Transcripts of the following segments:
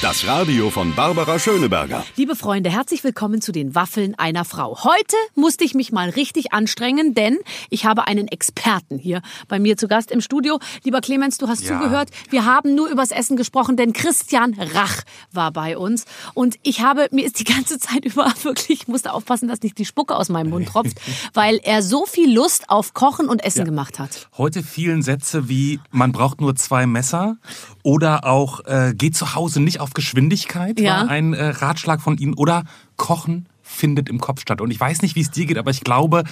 Das Radio von Barbara Schöneberger. Liebe Freunde, herzlich willkommen zu den Waffeln einer Frau. Heute musste ich mich mal richtig anstrengen, denn ich habe einen Experten hier bei mir zu Gast im Studio. Lieber Clemens, du hast Ja. zugehört. Wir haben nur übers Essen gesprochen, denn Christian Rach war bei uns. Und ich habe, mir ist die ganze Zeit über wirklich, ich musste aufpassen, dass nicht die Spucke aus meinem Mund tropft, weil er so viel Lust auf Kochen und Essen gemacht hat. Heute vielen Sätze wie man braucht nur zwei Messer oder auch äh, geht zu Hause nicht auf Geschwindigkeit Ja. war ein äh, Ratschlag von Ihnen oder Kochen findet im Kopf statt. Und ich weiß nicht, wie es dir geht, aber ich glaube,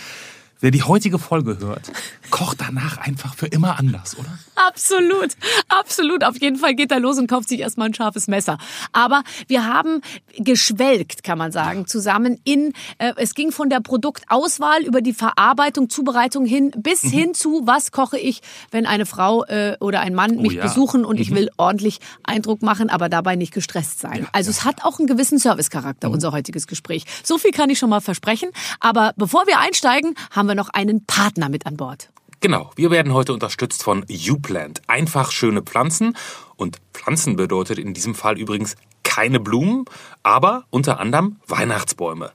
wer die heutige Folge hört, kocht danach einfach für immer anders, oder? Absolut, absolut. Auf jeden Fall geht er los und kauft sich erstmal ein scharfes Messer. Aber wir haben geschwelgt, kann man sagen, zusammen in, äh, es ging von der Produktauswahl über die Verarbeitung, Zubereitung hin, bis Mhm. hin zu, was koche ich, wenn eine Frau äh, oder ein Mann mich ja. besuchen und ich will ordentlich Eindruck machen, aber dabei nicht gestresst sein. also es hat auch einen gewissen Servicecharakter, unser heutiges Gespräch. So viel kann ich schon mal versprechen. Aber bevor wir einsteigen, haben wir noch einen Partner mit an Bord. Genau, wir werden heute unterstützt von YouPlant. Einfach schöne Pflanzen. Und Pflanzen bedeutet in diesem Fall übrigens keine Blumen, aber unter anderem Weihnachtsbäume.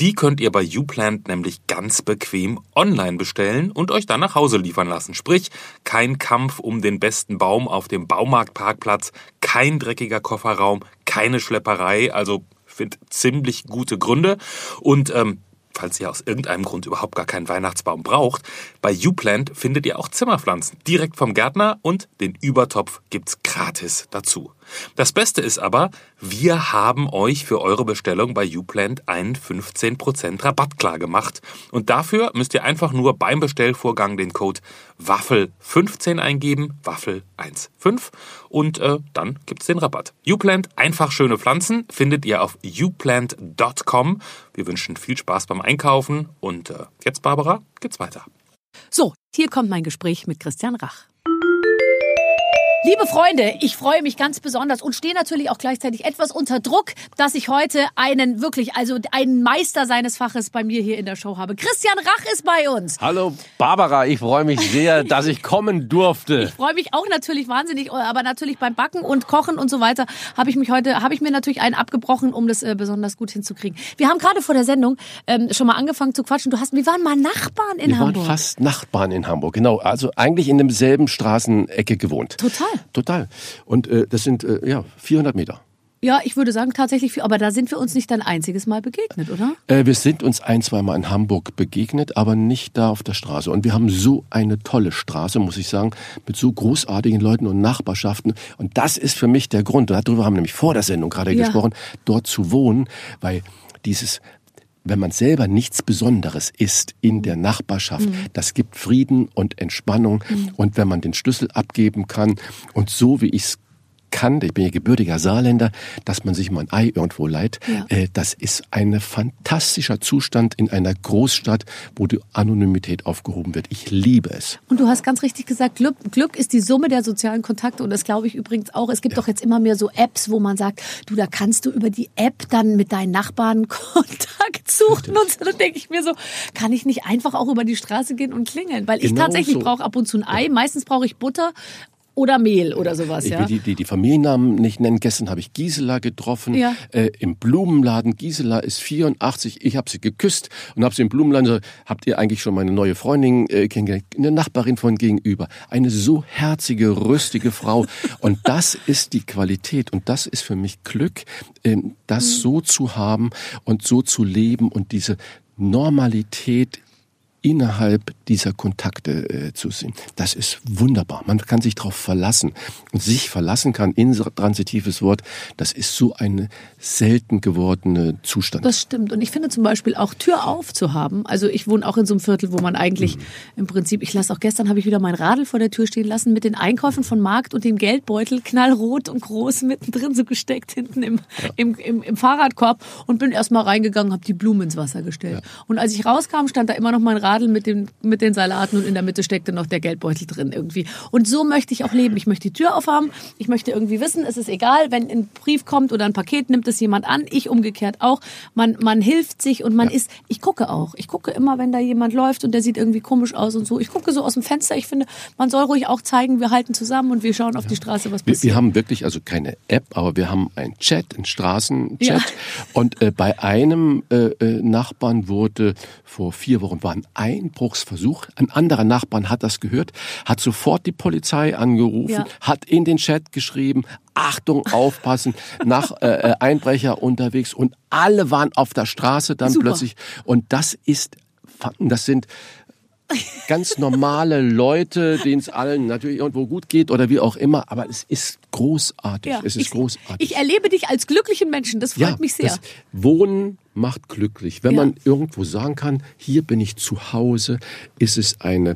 Die könnt ihr bei YouPlant nämlich ganz bequem online bestellen und euch dann nach Hause liefern lassen. Sprich, kein Kampf um den besten Baum auf dem Baumarktparkplatz, kein dreckiger Kofferraum, keine Schlepperei. Also finde ziemlich gute Gründe. Und ähm, falls ihr aus irgendeinem Grund überhaupt gar keinen Weihnachtsbaum braucht, bei YouPlant findet ihr auch Zimmerpflanzen direkt vom Gärtner und den Übertopf gibt's gratis dazu. Das Beste ist aber, wir haben euch für eure Bestellung bei YouPlant einen 15% Rabatt klar gemacht. Und dafür müsst ihr einfach nur beim Bestellvorgang den Code WAFFEL15 eingeben, WAFFEL15 und äh, dann gibt's den Rabatt. YouPlant, einfach schöne Pflanzen, findet ihr auf youplant.com. Wir wünschen viel Spaß beim Einkaufen und äh, jetzt, Barbara, geht's weiter. So, hier kommt mein Gespräch mit Christian Rach. Liebe Freunde, ich freue mich ganz besonders und stehe natürlich auch gleichzeitig etwas unter Druck, dass ich heute einen wirklich, also einen Meister seines Faches bei mir hier in der Show habe. Christian Rach ist bei uns. Hallo Barbara, ich freue mich sehr, dass ich kommen durfte. Ich freue mich auch natürlich wahnsinnig, aber natürlich beim Backen und Kochen und so weiter habe ich mich heute, habe ich mir natürlich einen abgebrochen, um das äh, besonders gut hinzukriegen. Wir haben gerade vor der Sendung ähm, schon mal angefangen zu quatschen. Du hast, wir waren mal Nachbarn in Wir Hamburg. waren fast Nachbarn in Hamburg, genau. Also eigentlich in demselben Straßenecke gewohnt. Total. Total. Und äh, das sind äh, ja 400 Meter. Ja, ich würde sagen tatsächlich aber da sind wir uns nicht ein einziges Mal begegnet, oder? Äh, wir sind uns ein, zweimal in Hamburg begegnet, aber nicht da auf der Straße. Und wir haben so eine tolle Straße, muss ich sagen, mit so großartigen Leuten und Nachbarschaften. Und das ist für mich der Grund, darüber haben wir nämlich vor der Sendung gerade Ja. gesprochen, dort zu wohnen, weil dieses wenn man selber nichts Besonderes ist in der Nachbarschaft, das gibt Frieden und Entspannung. Und wenn man den Schlüssel abgeben kann und so wie ich es kann, ich bin ja gebürtiger Saarländer, dass man sich mal ein Ei irgendwo leiht, Ja. äh, das ist ein fantastischer Zustand in einer Großstadt, wo die Anonymität aufgehoben wird. Ich liebe es. Und du hast ganz richtig gesagt, Glück, Glück ist die Summe der sozialen Kontakte. Und das glaube ich übrigens auch. Es gibt doch jetzt immer mehr so Apps, wo man sagt, du, da kannst du über die App dann mit deinen Nachbarn Kontakt suchen. Und so, dann denke ich mir so, kann ich nicht einfach auch über die Straße gehen und klingeln? Weil ich Genau tatsächlich so. brauche ab und zu ein Ei. Meistens brauche ich Butter oder Mehl oder sowas, Ich ja. will die, die, die Familiennamen nicht nennen. Gestern habe ich Gisela getroffen Ja. äh, im Blumenladen. Gisela ist 84. Ich habe sie geküsst und habe sie im Blumenladen gesagt, habt ihr eigentlich schon meine neue Freundin äh, kennengelernt? Eine Nachbarin von gegenüber. Eine so herzige, rüstige Frau. Und das ist die Qualität und das ist für mich Glück, ähm, das so zu haben und so zu leben und diese Normalität innerhalb dieser Kontakte äh, zu sehen. Das ist wunderbar. Man kann sich darauf verlassen. Und sich verlassen kann, intransitives Wort, das ist so ein selten gewordene Zustand. Das stimmt. Und ich finde zum Beispiel auch Tür auf zu haben. Also ich wohne auch in so einem Viertel, wo man eigentlich im Prinzip, ich lasse auch gestern, habe ich wieder mein Radl vor der Tür stehen lassen mit den Einkäufen von Markt und dem Geldbeutel knallrot und groß mittendrin so gesteckt hinten im, im, im, im Fahrradkorb und bin erstmal reingegangen, habe die Blumen ins Wasser gestellt. Und als ich rauskam, stand da immer noch mein Radl Schadel mit, dem, mit den Salaten und in der Mitte steckte noch der Geldbeutel drin irgendwie. Und so möchte ich auch leben. Ich möchte die Tür aufhaben. Ich möchte irgendwie wissen, es ist egal, wenn ein Brief kommt oder ein Paket, nimmt es jemand an. Ich umgekehrt auch. Man, man hilft sich und man ist, ich gucke auch. Ich gucke immer, wenn da jemand läuft und der sieht irgendwie komisch aus und so. Ich gucke so aus dem Fenster. Ich finde, man soll ruhig auch zeigen, wir halten zusammen und wir schauen auf die Straße, was Wir, passiert. wir haben wirklich also keine App, aber wir haben einen Chat, einen Straßenchat. Ja. Und äh, bei einem äh, äh, Nachbarn wurde vor vier Wochen war ein Einbruchsversuch. Ein anderer Nachbarn hat das gehört, hat sofort die Polizei angerufen, Ja. hat in den Chat geschrieben, Achtung, aufpassen, nach äh, äh, Einbrecher unterwegs und alle waren auf der Straße dann Super. plötzlich. Und das ist, das sind ganz normale Leute, denen es allen natürlich irgendwo gut geht oder wie auch immer, aber es ist großartig. Ja, es ist ich, großartig. Ich erlebe dich als glücklichen Menschen. Das freut mich sehr. Wohnen macht glücklich. Wenn Ja. man irgendwo sagen kann, hier bin ich zu Hause, ist es eine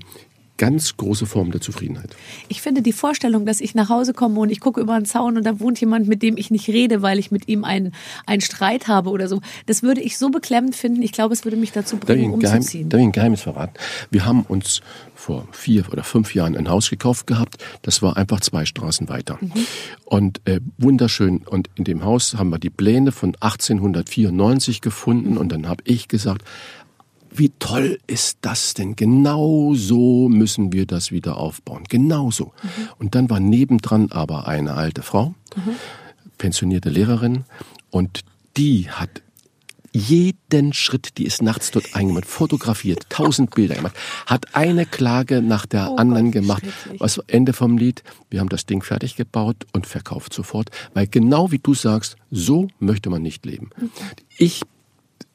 ganz große Form der Zufriedenheit. Ich finde die Vorstellung, dass ich nach Hause komme und ich gucke über einen Zaun und da wohnt jemand, mit dem ich nicht rede, weil ich mit ihm einen, einen Streit habe oder so. Das würde ich so beklemmend finden. Ich glaube, es würde mich dazu Darf bringen, Geheim, umzuziehen. darf ich ein Geheimnis verraten? Wir haben uns vor vier oder fünf Jahren ein Haus gekauft gehabt. Das war einfach zwei Straßen weiter. Mhm. Und äh, wunderschön. Und in dem Haus haben wir die Pläne von 1894 gefunden. Und dann habe ich gesagt, wie toll ist das denn? Genau so müssen wir das wieder aufbauen. Genau so. Und dann war nebendran aber eine alte Frau, pensionierte Lehrerin, und die hat jeden Schritt, die ist nachts dort eingemacht, fotografiert, tausend Bilder gemacht, hat eine Klage nach der Oh anderen Gott, gemacht. Was Ende vom Lied? Wir haben das Ding fertig gebaut und verkauft sofort, weil genau wie du sagst, so möchte man nicht leben. Ich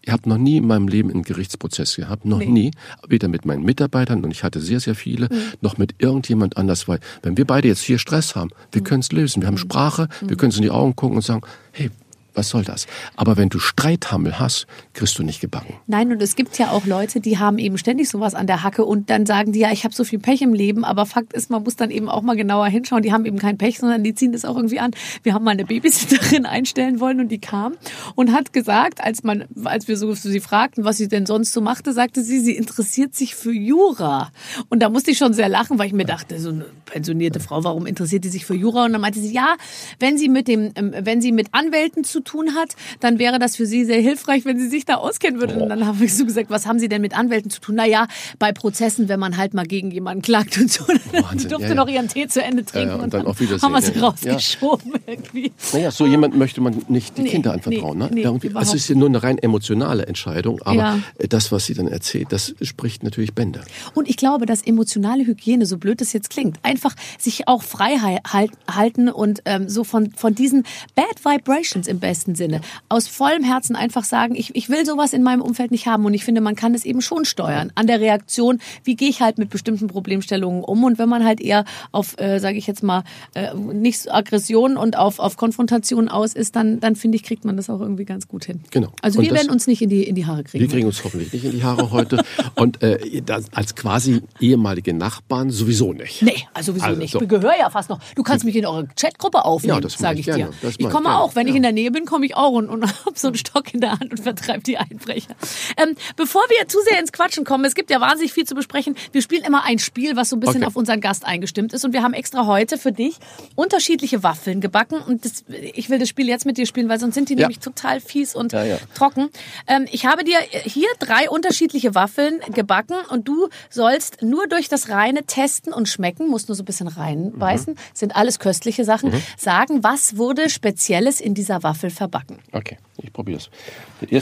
ich habe noch nie in meinem Leben einen Gerichtsprozess gehabt, noch Nee. nie, weder mit meinen Mitarbeitern und ich hatte sehr, sehr viele, noch mit irgendjemand anders, weil wenn wir beide jetzt hier Stress haben, wir können es lösen, wir haben Sprache, wir können uns in die Augen gucken und sagen, hey, was soll das? Aber wenn du Streithammel hast, kriegst du nicht gebacken. Nein, und es gibt ja auch Leute, die haben eben ständig sowas an der Hacke und dann sagen die, ja, ich habe so viel Pech im Leben, aber Fakt ist, man muss dann eben auch mal genauer hinschauen. Die haben eben kein Pech, sondern die ziehen das auch irgendwie an. Wir haben mal eine Babysitterin einstellen wollen und die kam und hat gesagt, als man, als wir so sie fragten, was sie denn sonst so machte, sagte sie, sie interessiert sich für Jura. Und da musste ich schon sehr lachen, weil ich mir dachte, so eine pensionierte Frau, warum interessiert die sich für Jura? Und dann meinte sie, ja, wenn sie mit dem, ähm, wenn sie mit Anwälten zu tun hat, dann wäre das für sie sehr hilfreich, wenn sie sich da auskennen würde. Und dann habe ich so gesagt, was haben Sie denn mit Anwälten zu tun? Naja, bei Prozessen, wenn man halt mal gegen jemanden klagt und so. Wahnsinn, durfte ja, ja. noch ihren Tee zu Ende trinken Ja, und und, dann dann, haben wir sie rausgeschoben irgendwie. Naja, so jemand möchte man nicht die Nee, Kinder anvertrauen. nee, ne? nee, Irgendwie, überhaupt es ist ja nur eine rein emotionale Entscheidung, aber das, was sie dann erzählt, das spricht natürlich Bände. Und ich glaube, dass emotionale Hygiene, so blöd es jetzt klingt, einfach sich auch frei hal- halt- halten und ähm, so von, von diesen Bad Vibrations im besten Sinne aus vollem Herzen einfach sagen, ich, ich will sowas in meinem Umfeld nicht haben. Und ich finde, man kann es eben schon steuern an der Reaktion, wie gehe ich halt mit bestimmten Problemstellungen um. Und wenn man halt eher auf, äh, sage ich jetzt mal, äh, nicht so Aggression und auf, auf Konfrontation aus ist, dann, dann finde ich, kriegt man das auch irgendwie ganz gut hin. Genau. Also Und wir werden uns nicht in die, in die Haare kriegen. Wir kriegen uns hoffentlich nicht in die Haare heute. Und äh, das, als quasi ehemalige Nachbarn sowieso nicht. Nee, also wieso Also, nicht? so. Ich gehöre ja fast noch. Du kannst mich in eure Chatgruppe aufnehmen, Ja, sage ich ich dir. Ich ich komme gerne. auch, wenn ich Ja. in der Nähe bin, komme ich auch und, und habe so einen Stock in der Hand und vertreibe die Einbrecher. Ähm, bevor wir zu sehr ins Quatschen kommen, es gibt ja wahnsinnig viel zu besprechen. Wir spielen immer ein Spiel, was so ein bisschen Okay. auf unseren Gast eingestimmt ist und wir haben extra heute für dich unterschiedliche Waffeln gebacken und das, ich will das Spiel jetzt mit dir spielen, weil sonst sind die Ja. nämlich total fies und Ja, ja. trocken. Ähm, ich habe dir hier drei unterschiedliche Waffeln gebacken und du sollst nur durch das reine Testen und schmecken, musst nur so ein bisschen reinbeißen, sind alles köstliche Sachen, sagen, was wurde Spezielles in dieser Waffel verbacken. Okay, ich probiere es.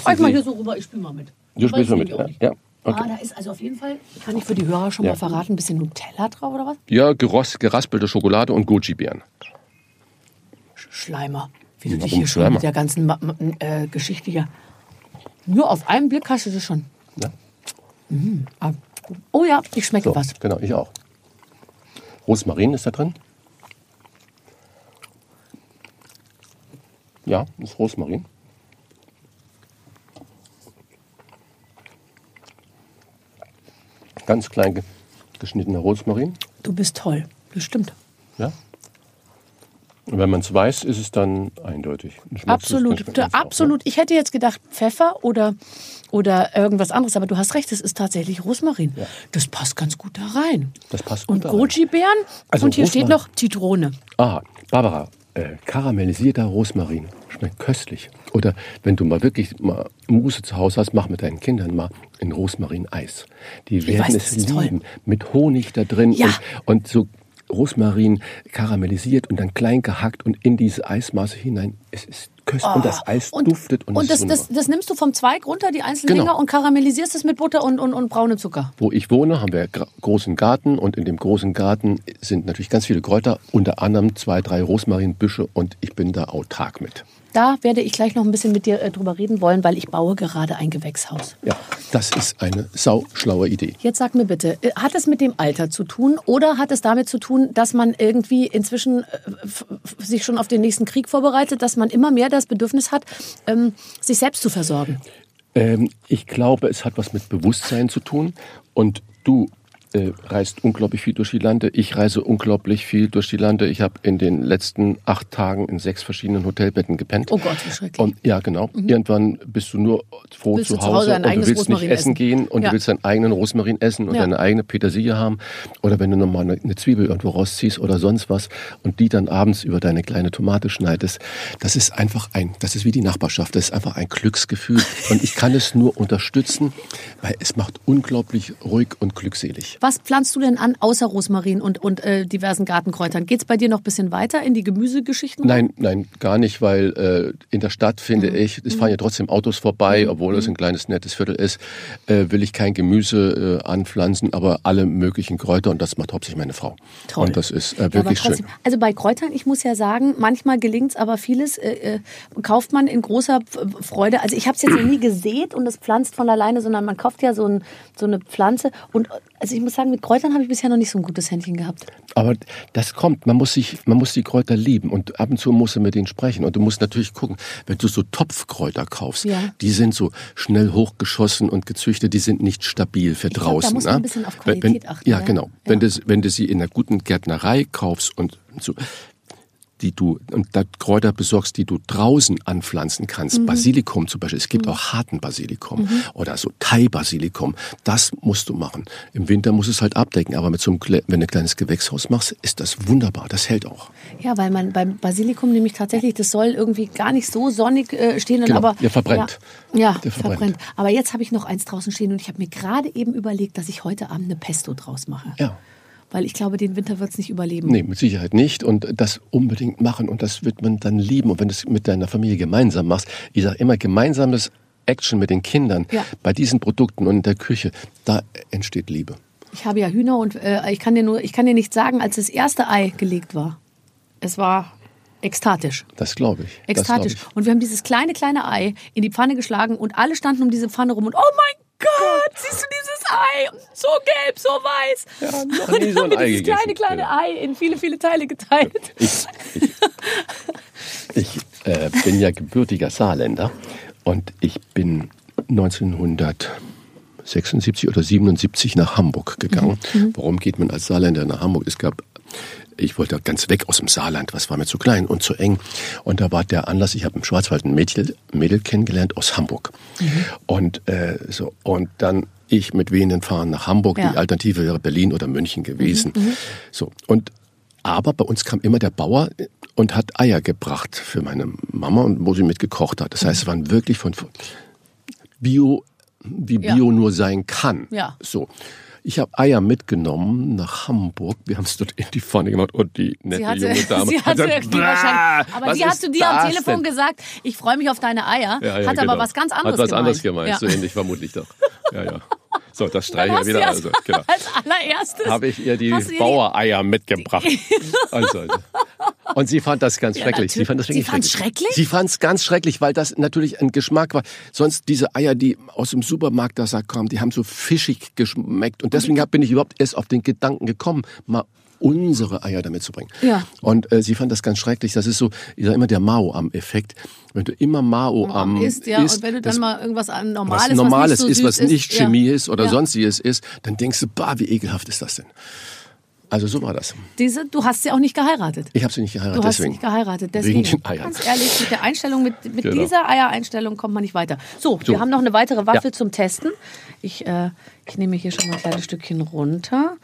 Zeig mal hier so rüber, ich spiele mal mit. Du spielst mal ich mit, ja? Ja, okay. Ah, da ist also auf jeden Fall, kann ich für die Hörer schon Ja. mal verraten, ein bisschen Nutella drauf oder was? Ja, geros, geraspelte Schokolade und Goji-Beeren. Sch- Schleimer. Wie du dich Warum hier schon Schleimer? mit der ganzen Ma- Ma- äh, Geschichte hier. Nur auf einen Blick hast du das schon. Ja. Ah, Oh ja, ich schmecke So, was. genau, ich auch. Rosmarin ist da drin. Ja, ist Rosmarin. Ganz klein ge- geschnittener Rosmarin. Du bist toll. Das stimmt. Ja. Und wenn man es weiß, ist es dann eindeutig. Absolut, ganz- ganz auch, ne? absolut. Ich hätte jetzt gedacht Pfeffer oder, oder irgendwas anderes, aber du hast recht, es ist tatsächlich Rosmarin. Das passt ganz gut da rein. Das passt gut Und. Goji-Beeren Also und hier steht Rosmarin. noch Zitrone. Ah, Barbara, äh, karamellisierter Rosmarin schmeckt köstlich. Oder wenn du mal wirklich mal Muße zu Hause hast, mach mit deinen Kindern mal ein Rosmarin-Eis. Die werden weiß, es ist toll. lieben. Mit Honig da drin Ja. und, und so Rosmarin karamellisiert und dann klein gehackt und in diese Eismasse hinein. Es ist köstlich und das Eis duftet und, Oh. und es das, das, das nimmst du vom Zweig runter, die einzelnen Genau. Dinger, und karamellisierst es mit Butter und, und, und braunem Zucker. Wo ich wohne, haben wir großen Garten und in dem großen Garten sind natürlich ganz viele Kräuter, unter anderem zwei, drei Rosmarinbüsche und ich bin da autark mit. Da werde ich gleich noch ein bisschen mit dir äh, drüber reden wollen, weil ich baue gerade ein Gewächshaus. Ja, das ist eine sauschlaue Idee. Jetzt sag mir bitte, äh, hat es mit dem Alter zu tun oder hat es damit zu tun, dass man irgendwie inzwischen äh, sich schon auf den nächsten Krieg vorbereitet, dass man immer mehr das Bedürfnis hat, ähm, sich selbst zu versorgen? Ähm, ich glaube, es hat was mit Bewusstsein zu tun. Und du äh, reist unglaublich viel durch die Lande. Ich reise unglaublich viel durch die Lande. Ich habe in den letzten acht Tagen in sechs verschiedenen Hotelbetten gepennt. Oh Gott, wie schrecklich. Und, ja, genau. Irgendwann bist du nur froh Willst zu Hause und du willst nicht Rosmarin essen essen. gehen und Ja. du willst deinen eigenen Rosmarin essen und Ja. deine eigene Petersilie haben. Oder wenn du nochmal eine, eine Zwiebel irgendwo rausziehst oder sonst was und die dann abends über deine kleine Tomate schneidest. Das ist einfach ein, das ist wie die Nachbarschaft. Das ist einfach ein Glücksgefühl. Und ich kann es nur unterstützen, weil es macht unglaublich ruhig und glückselig. Was pflanzt du denn an, außer Rosmarin und, und äh, diversen Gartenkräutern? Geht es bei dir noch ein bisschen weiter in die Gemüsegeschichten? Nein, nein, gar nicht, weil äh, in der Stadt finde Mhm. ich, es fahren ja trotzdem Autos vorbei, obwohl es ein kleines nettes Viertel ist, äh, will ich kein Gemüse äh, anpflanzen, aber alle möglichen Kräuter und das macht hauptsächlich meine Frau. Toll. Und das ist äh, wirklich trotzdem, schön. Also bei Kräutern, ich muss ja sagen, manchmal gelingt es, aber vieles äh, äh, kauft man in großer Freude. Also ich habe es jetzt noch nie gesät und es pflanzt von alleine, sondern man kauft ja so, ein, so eine Pflanze. Und also ich muss sagen, mit Kräutern habe ich bisher noch nicht so ein gutes Händchen gehabt. Aber das kommt, man muss sich, man muss die Kräuter lieben und ab und zu musst du mit denen sprechen und du musst natürlich gucken, wenn du so Topfkräuter kaufst, Ja. die sind so schnell hochgeschossen und gezüchtet, die sind nicht stabil für glaub, da draußen. muss man ne? ein bisschen auf Qualität wenn, achten, Ja, ja. genau. Wenn, du, wenn du sie in einer guten Gärtnerei kaufst und so, die du und da Kräuter besorgst, die du draußen anpflanzen kannst. Mhm. Basilikum zum Beispiel. Es gibt auch harten Basilikum oder so Thai-Basilikum. Das musst du machen. Im Winter musst du es halt abdecken. Aber mit so einem, wenn du ein kleines Gewächshaus machst, ist das wunderbar. Das hält auch. Ja, weil man beim Basilikum nämlich tatsächlich, das soll irgendwie gar nicht so sonnig äh, stehen. Genau, aber der verbrennt. Ja, ja Der verbrennt. verbrennt. Aber jetzt habe ich noch eins draußen stehen und ich habe mir gerade eben überlegt, dass ich heute Abend eine Pesto draus mache. Ja. Weil ich glaube, den Winter wird es nicht überleben. Nee, mit Sicherheit nicht. Und das unbedingt machen. Und das wird man dann lieben. Und wenn du es mit deiner Familie gemeinsam machst, ich sage immer, gemeinsames Action mit den Kindern Ja. bei diesen Produkten und in der Küche, da entsteht Liebe. Ich habe ja Hühner und äh, ich kann dir nur, ich kann dir nicht sagen, als das erste Ei gelegt war. Es war ekstatisch. Das glaube ich. Ekstatisch. glaub Und wir haben dieses kleine, kleine Ei in die Pfanne geschlagen und alle standen um diese Pfanne rum und oh mein Gott, siehst du dieses Ei? So gelb, so weiß. Ja, noch und nie dann so haben ein wir Ei dieses kleine, kleine Ja. Ei in viele, viele Teile geteilt. Ich, ich, ich äh, bin ja gebürtiger Saarländer und ich bin 1976 oder 77 nach Hamburg gegangen. Warum geht man als Saarländer nach Hamburg? Es gab ich wollte ganz weg aus dem Saarland, was war mir zu klein und zu eng. Und da war der Anlass, ich habe im Schwarzwald ein Mädel, Mädel kennengelernt aus Hamburg. Und, äh, so, und dann ich mit wehenden Fahren nach Hamburg. Ja. Die Alternative wäre Berlin oder München gewesen. So, und aber bei uns kam immer der Bauer und hat Eier gebracht für meine Mama und wo sie mit gekocht hat. Das heißt, es waren wirklich von Bio, wie Ja. Bio nur sein kann. Ja. So. Ich habe Eier mitgenommen nach Hamburg. Wir haben es dort in die Pfanne gemacht und die nette hatte, junge Dame sie hat hatte gesagt, die wahrscheinlich, "Bäh, aber hat ist zu dir am Telefon denn?" gesagt, ich freue mich auf deine Eier, Ja, ja, hat genau. aber was ganz anderes Hat was gemeint. anderes gemeint, so ähnlich vermutlich doch. Ja, ja. So, das streiche ich wieder. Also, genau. als allererstes habe ich ihr die Bauereier mitgebracht. Also, also. Und sie fand das ganz Ja, schrecklich. Sie fand das Sie wirklich fand's schrecklich? Sie fand es ganz schrecklich, weil das natürlich ein Geschmack war. Sonst diese Eier, die aus dem Supermarkt da kamen, die haben so fischig geschmeckt. Und deswegen bin ich überhaupt erst auf den Gedanken gekommen, mal unsere Eier damit zu bringen. Ja. Und äh, sie fand das ganz schrecklich. Das ist so, ich sag immer der Mao am Effekt. Wenn du immer Mao am isst, ja, isst, und wenn du dann mal irgendwas an was Normales, Normales was nicht ist, so was süß nicht ist, Chemie ja. ist oder ja. sonstiges ist, dann denkst du, bah, wie ekelhaft ist das denn? Also so war das. Diese, du hast sie auch nicht geheiratet. Ich habe sie nicht geheiratet, Du hast sie deswegen. nicht geheiratet, deswegen. Wegen den Eiern. Ganz ehrlich, mit der Einstellung, mit, mit Genau. dieser Eiereinstellung kommt man nicht weiter. So, So. wir haben noch eine weitere Waffel Ja. zum Testen. Ich, äh, ich nehme hier schon mal ein kleines Stückchen runter.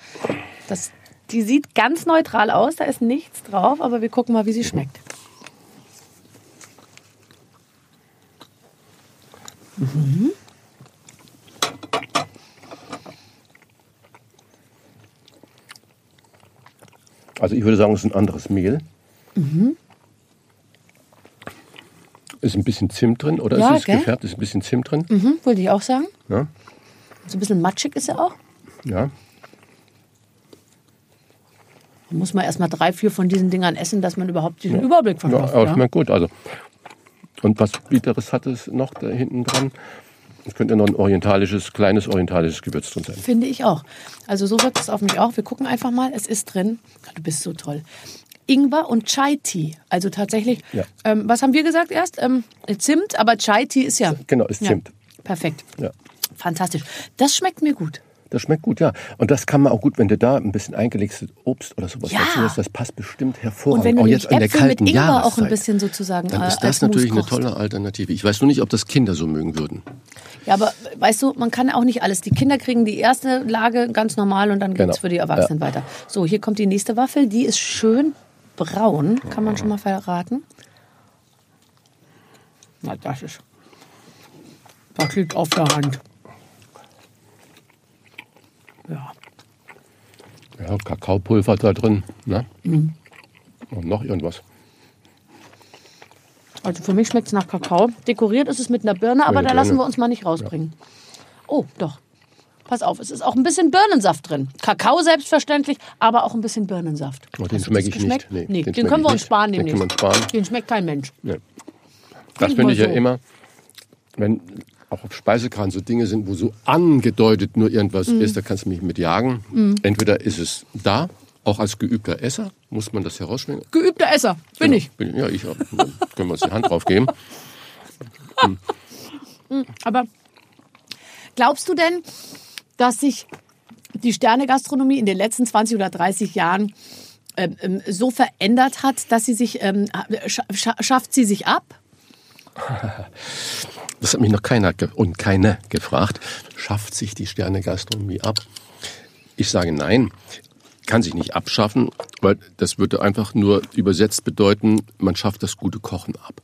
Das, die sieht ganz neutral aus, da ist nichts drauf, aber wir gucken mal, wie sie schmeckt. Also ich würde sagen, es ist ein anderes Mehl. Mhm. Ist ein bisschen Zimt drin, oder Ja, ist es gell? gefärbt? Ist ein bisschen Zimt drin? Mhm, wollte ich auch sagen. Ja. So ein bisschen matschig ist er auch. ja. Da muss man erst mal drei, vier von diesen Dingern essen, dass man überhaupt Überblick Ja, verschafft. aber Ja, schmeckt gut. Also. Und was Bitteres hat es noch da hinten dran? Es könnte noch ein orientalisches, kleines orientalisches Gewürz drin sein. Finde ich auch. Also so wirkt es auf mich auch. Wir gucken einfach mal. Es ist drin. Du bist so toll. Ingwer und Chai Tea. Also tatsächlich. Ja. Ähm, was haben wir gesagt erst? Ähm, Zimt, aber Chai Tea ist ja. Genau, ist Zimt. Ja, perfekt. Ja. Fantastisch. Das schmeckt mir gut. Das schmeckt gut, ja. Und das kann man auch gut, wenn du da ein bisschen eingelegtes Obst oder sowas Ja. dazu hast, das passt bestimmt Und hervorragend. wenn du auch jetzt an der Äpfel mit kalten Ingwer auch ein bisschen sozusagen Dann äh, ist das natürlich eine tolle Alternative. Ich weiß nur nicht, ob das Kinder so mögen würden. Ja, aber weißt du, man kann auch nicht alles. Die Kinder kriegen die erste Lage ganz normal und dann geht's Genau. für die Erwachsenen weiter. So, hier kommt die nächste Waffel. Die ist schön braun, kann man schon mal verraten. Na, das ist. Das liegt auf der Hand. Ja. Ja, Kakaopulver da drin. Ne? Mhm. Und noch irgendwas. Also für mich schmeckt es nach Kakao. Dekoriert ist es mit einer Birne, aber da lassen wir uns mal nicht rausbringen. Oh, doch. Pass auf, es ist auch ein bisschen Birnensaft drin. Kakao selbstverständlich, aber auch ein bisschen Birnensaft. Oh, den schmecke das ich nicht. geschmeckt? Nee, Nee, den den, können wir uns nicht. sparen Den sparen. Den schmeckt kein Mensch. Das Trink finde ich ja so. immer, wenn auch auf Speisekran so Dinge sind, wo so angedeutet nur irgendwas Mhm. ist, da kannst du mich mit jagen. Entweder ist es da, auch als geübter Esser, muss man das herausschmecken. Geübter Esser, bin ich. Bin, ja, ich können wir uns die Hand drauf geben. Aber glaubst du denn, dass sich die Sternegastronomie in den letzten 20 oder 30 Jahren ähm, ähm, so verändert hat, dass sie sich, ähm, scha scha schafft sie sich ab? Das hat mich noch keiner ge und keine gefragt. Schafft sich die Sterne-Gastronomie ab? Ich sage nein. Kann sich nicht abschaffen, weil das würde einfach nur übersetzt bedeuten, man schafft das gute Kochen ab.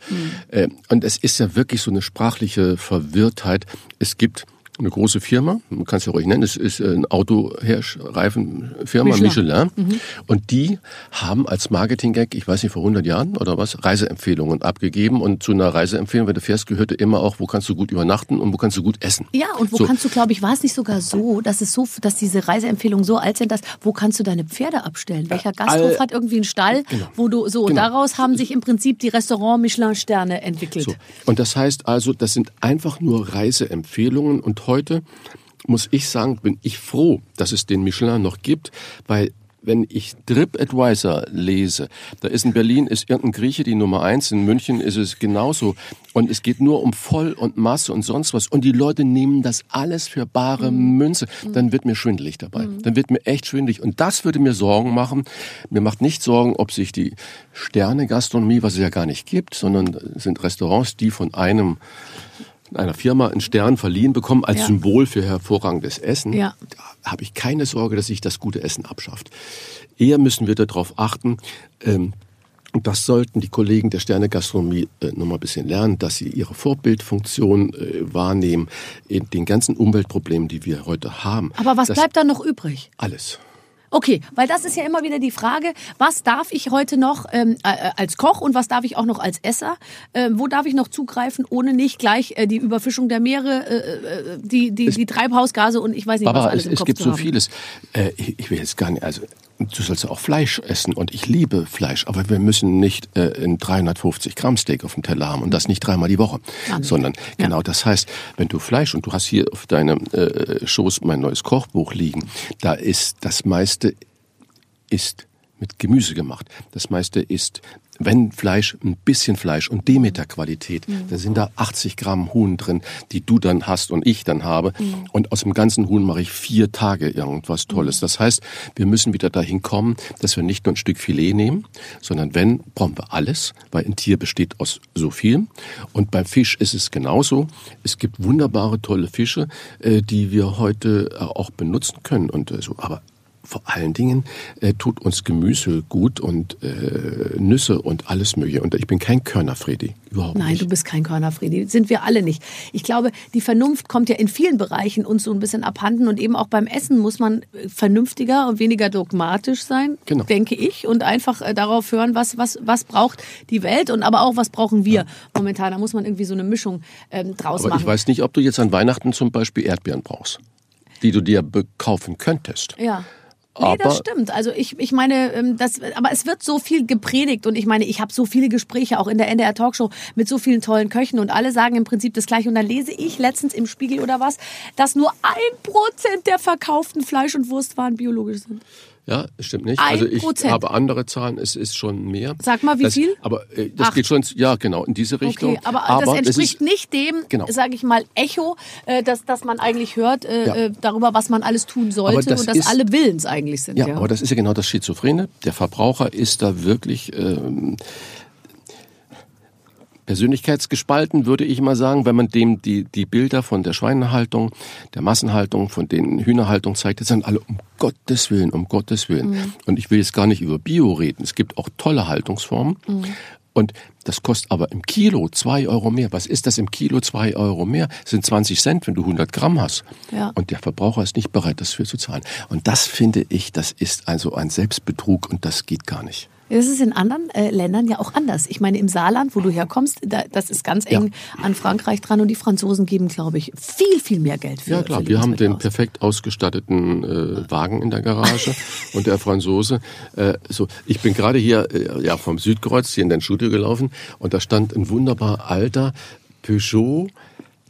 Äh, und es ist ja wirklich so eine sprachliche Verwirrtheit. Es gibt eine große Firma, man kann es ja ruhig nennen, es ist eine Autoreifenfirma, Michelin. Michelin. Und die haben als Marketing-Gag, ich weiß nicht, vor 100 Jahren oder was, Reiseempfehlungen abgegeben. Und zu einer Reiseempfehlung, wenn du fährst, gehörte immer auch, wo kannst du gut übernachten und wo kannst du gut essen. Ja, und wo So. kannst du, glaube ich, war es nicht sogar so, dass es so, dass diese Reiseempfehlungen so alt sind, dass wo kannst du deine Pferde abstellen? Welcher Gasthof all- hat irgendwie einen Stall, wo du so und Genau. daraus haben sich im Prinzip die Restaurant Michelin Sterne entwickelt. So. Und das heißt also, das sind einfach nur Reiseempfehlungen. Und heute muss ich sagen, bin ich froh, dass es den Michelin noch gibt, weil wenn ich TripAdvisor lese, da ist in Berlin ist irgendein Grieche die Nummer eins, in München ist es genauso. Und es geht nur um Voll und Masse und sonst was. Und die Leute nehmen das alles für bare Münze. Dann wird mir schwindelig dabei. Dann wird mir echt schwindelig. Und das würde mir Sorgen machen. Mir macht nicht Sorgen, ob sich die Sterne-Gastronomie, was es ja gar nicht gibt, sondern es sind Restaurants, die von einem einer Firma einen Stern verliehen bekommen als Ja. Symbol für hervorragendes Essen, Ja. habe ich keine Sorge, dass sich das gute Essen abschafft. Eher müssen wir darauf achten, ähm, und das sollten die Kollegen der Sterne-Gastronomie äh, noch mal ein bisschen lernen, dass sie ihre Vorbildfunktion äh, wahrnehmen in den ganzen Umweltproblemen, die wir heute haben. Aber was das bleibt dann noch übrig? Alles. Okay, weil das ist ja immer wieder die Frage, was darf ich heute noch ähm, äh, als Koch und was darf ich auch noch als Esser? Ähm, wo darf ich noch zugreifen, ohne nicht gleich äh, die Überfischung der Meere, äh, äh, die, die, die Treibhausgase und ich weiß nicht, was Barbara, alles es, im es Kopf gibt so haben. vieles. Äh, ich, ich will jetzt gar nicht, also du sollst ja auch Fleisch essen und ich liebe Fleisch, aber wir müssen nicht äh, ein 350 Gramm Steak auf dem Teller haben und das nicht dreimal die Woche, Wahnsinn. sondern genau das heißt, wenn du Fleisch und du hast hier auf deinem äh, Schoß mein neues Kochbuch liegen, da ist das meiste ist mit Gemüse gemacht. Das meiste ist wenn Fleisch, ein bisschen Fleisch und Demeter-Qualität, mhm. dann sind da 80 Gramm Huhn drin, die du dann hast und ich dann habe. Mhm. Und aus dem ganzen Huhn mache ich vier Tage irgendwas Tolles. Mhm. Das heißt, wir müssen wieder dahin kommen, dass wir nicht nur ein Stück Filet nehmen, sondern wenn, brauchen wir alles, weil ein Tier besteht aus so viel. Und beim Fisch ist es genauso. Es gibt wunderbare, tolle Fische, äh, die wir heute äh, auch benutzen können. Und äh, so, aber vor allen Dingen äh, tut uns Gemüse gut und äh, Nüsse und alles mögliche. Und ich bin kein Körnerfredi, überhaupt Nein, nicht. du bist kein Körnerfredi. Sind wir alle nicht. Ich glaube, die Vernunft kommt ja in vielen Bereichen uns so ein bisschen abhanden und eben auch beim Essen muss man äh, vernünftiger und weniger dogmatisch sein, genau. denke ich, und einfach äh, darauf hören, was, was, was braucht die Welt und aber auch, was brauchen wir ja. momentan. Da muss man irgendwie so eine Mischung ähm, draus aber machen. Ich weiß nicht, ob du jetzt an Weihnachten zum Beispiel Erdbeeren brauchst, die du dir kaufen könntest. Ja. Nee, aber das stimmt. Also ich, ich meine, ähm, das, aber es wird so viel gepredigt und ich meine, ich habe so viele Gespräche auch in der NDR Talkshow mit so vielen tollen Köchen und alle sagen im Prinzip das Gleiche. Und dann lese ich letztens im Spiegel oder was, dass nur ein Prozent der verkauften Fleisch- und Wurstwaren biologisch sind. Ja, stimmt nicht. also ich habe andere Zahlen, es ist schon mehr. Sag mal, wie das, viel? Aber äh, das Ach. geht schon, ja genau, in diese Richtung. Okay, aber, aber das entspricht das ist, nicht dem, genau. sage ich mal, Echo, äh, dass, dass man eigentlich hört äh, ja. Äh, darüber, was man alles tun sollte das und dass ist, alle willens eigentlich sind. Ja, ja, aber das ist ja genau das Schizophrene. Der Verbraucher ist da wirklich... Ähm, persönlichkeitsgespalten, würde ich mal sagen, wenn man dem die, die Bilder von der Schweinehaltung, der Massenhaltung, von den Hühnerhaltung zeigt, das sind alle um Gottes Willen, um Gottes Willen. Mhm. Und ich will jetzt gar nicht über Bio reden. Es gibt auch tolle Haltungsformen. Mhm. Und das kostet aber im Kilo zwei Euro mehr. Was ist das im Kilo zwei Euro mehr? Das sind 20 Cent, wenn du 100 Gramm hast. Ja. Und der Verbraucher ist nicht bereit, das für zu zahlen. Und das finde ich, das ist also ein Selbstbetrug und das geht gar nicht. Das ist in anderen äh, Ländern ja auch anders. Ich meine, im Saarland, wo du herkommst, da, das ist ganz eng ja. an Frankreich dran und die Franzosen geben, glaube ich, viel, viel mehr Geld für Ja, klar, für wir haben den aus. perfekt ausgestatteten äh, Wagen in der Garage und der Franzose. Äh, so, ich bin gerade hier äh, ja, vom Südkreuz hier in dein Studio gelaufen und da stand ein wunderbar alter Peugeot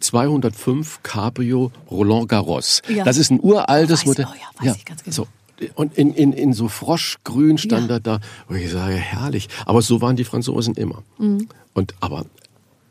205 Cabrio Roland Garros. Ja. Das ist ein uraltes Modell. Oh ja, weiß ja. ich ganz genau. So, und in, in, in so Froschgrün stand ja. er da, wo ich sage, herrlich. Aber so waren die Franzosen immer. Mhm. Und aber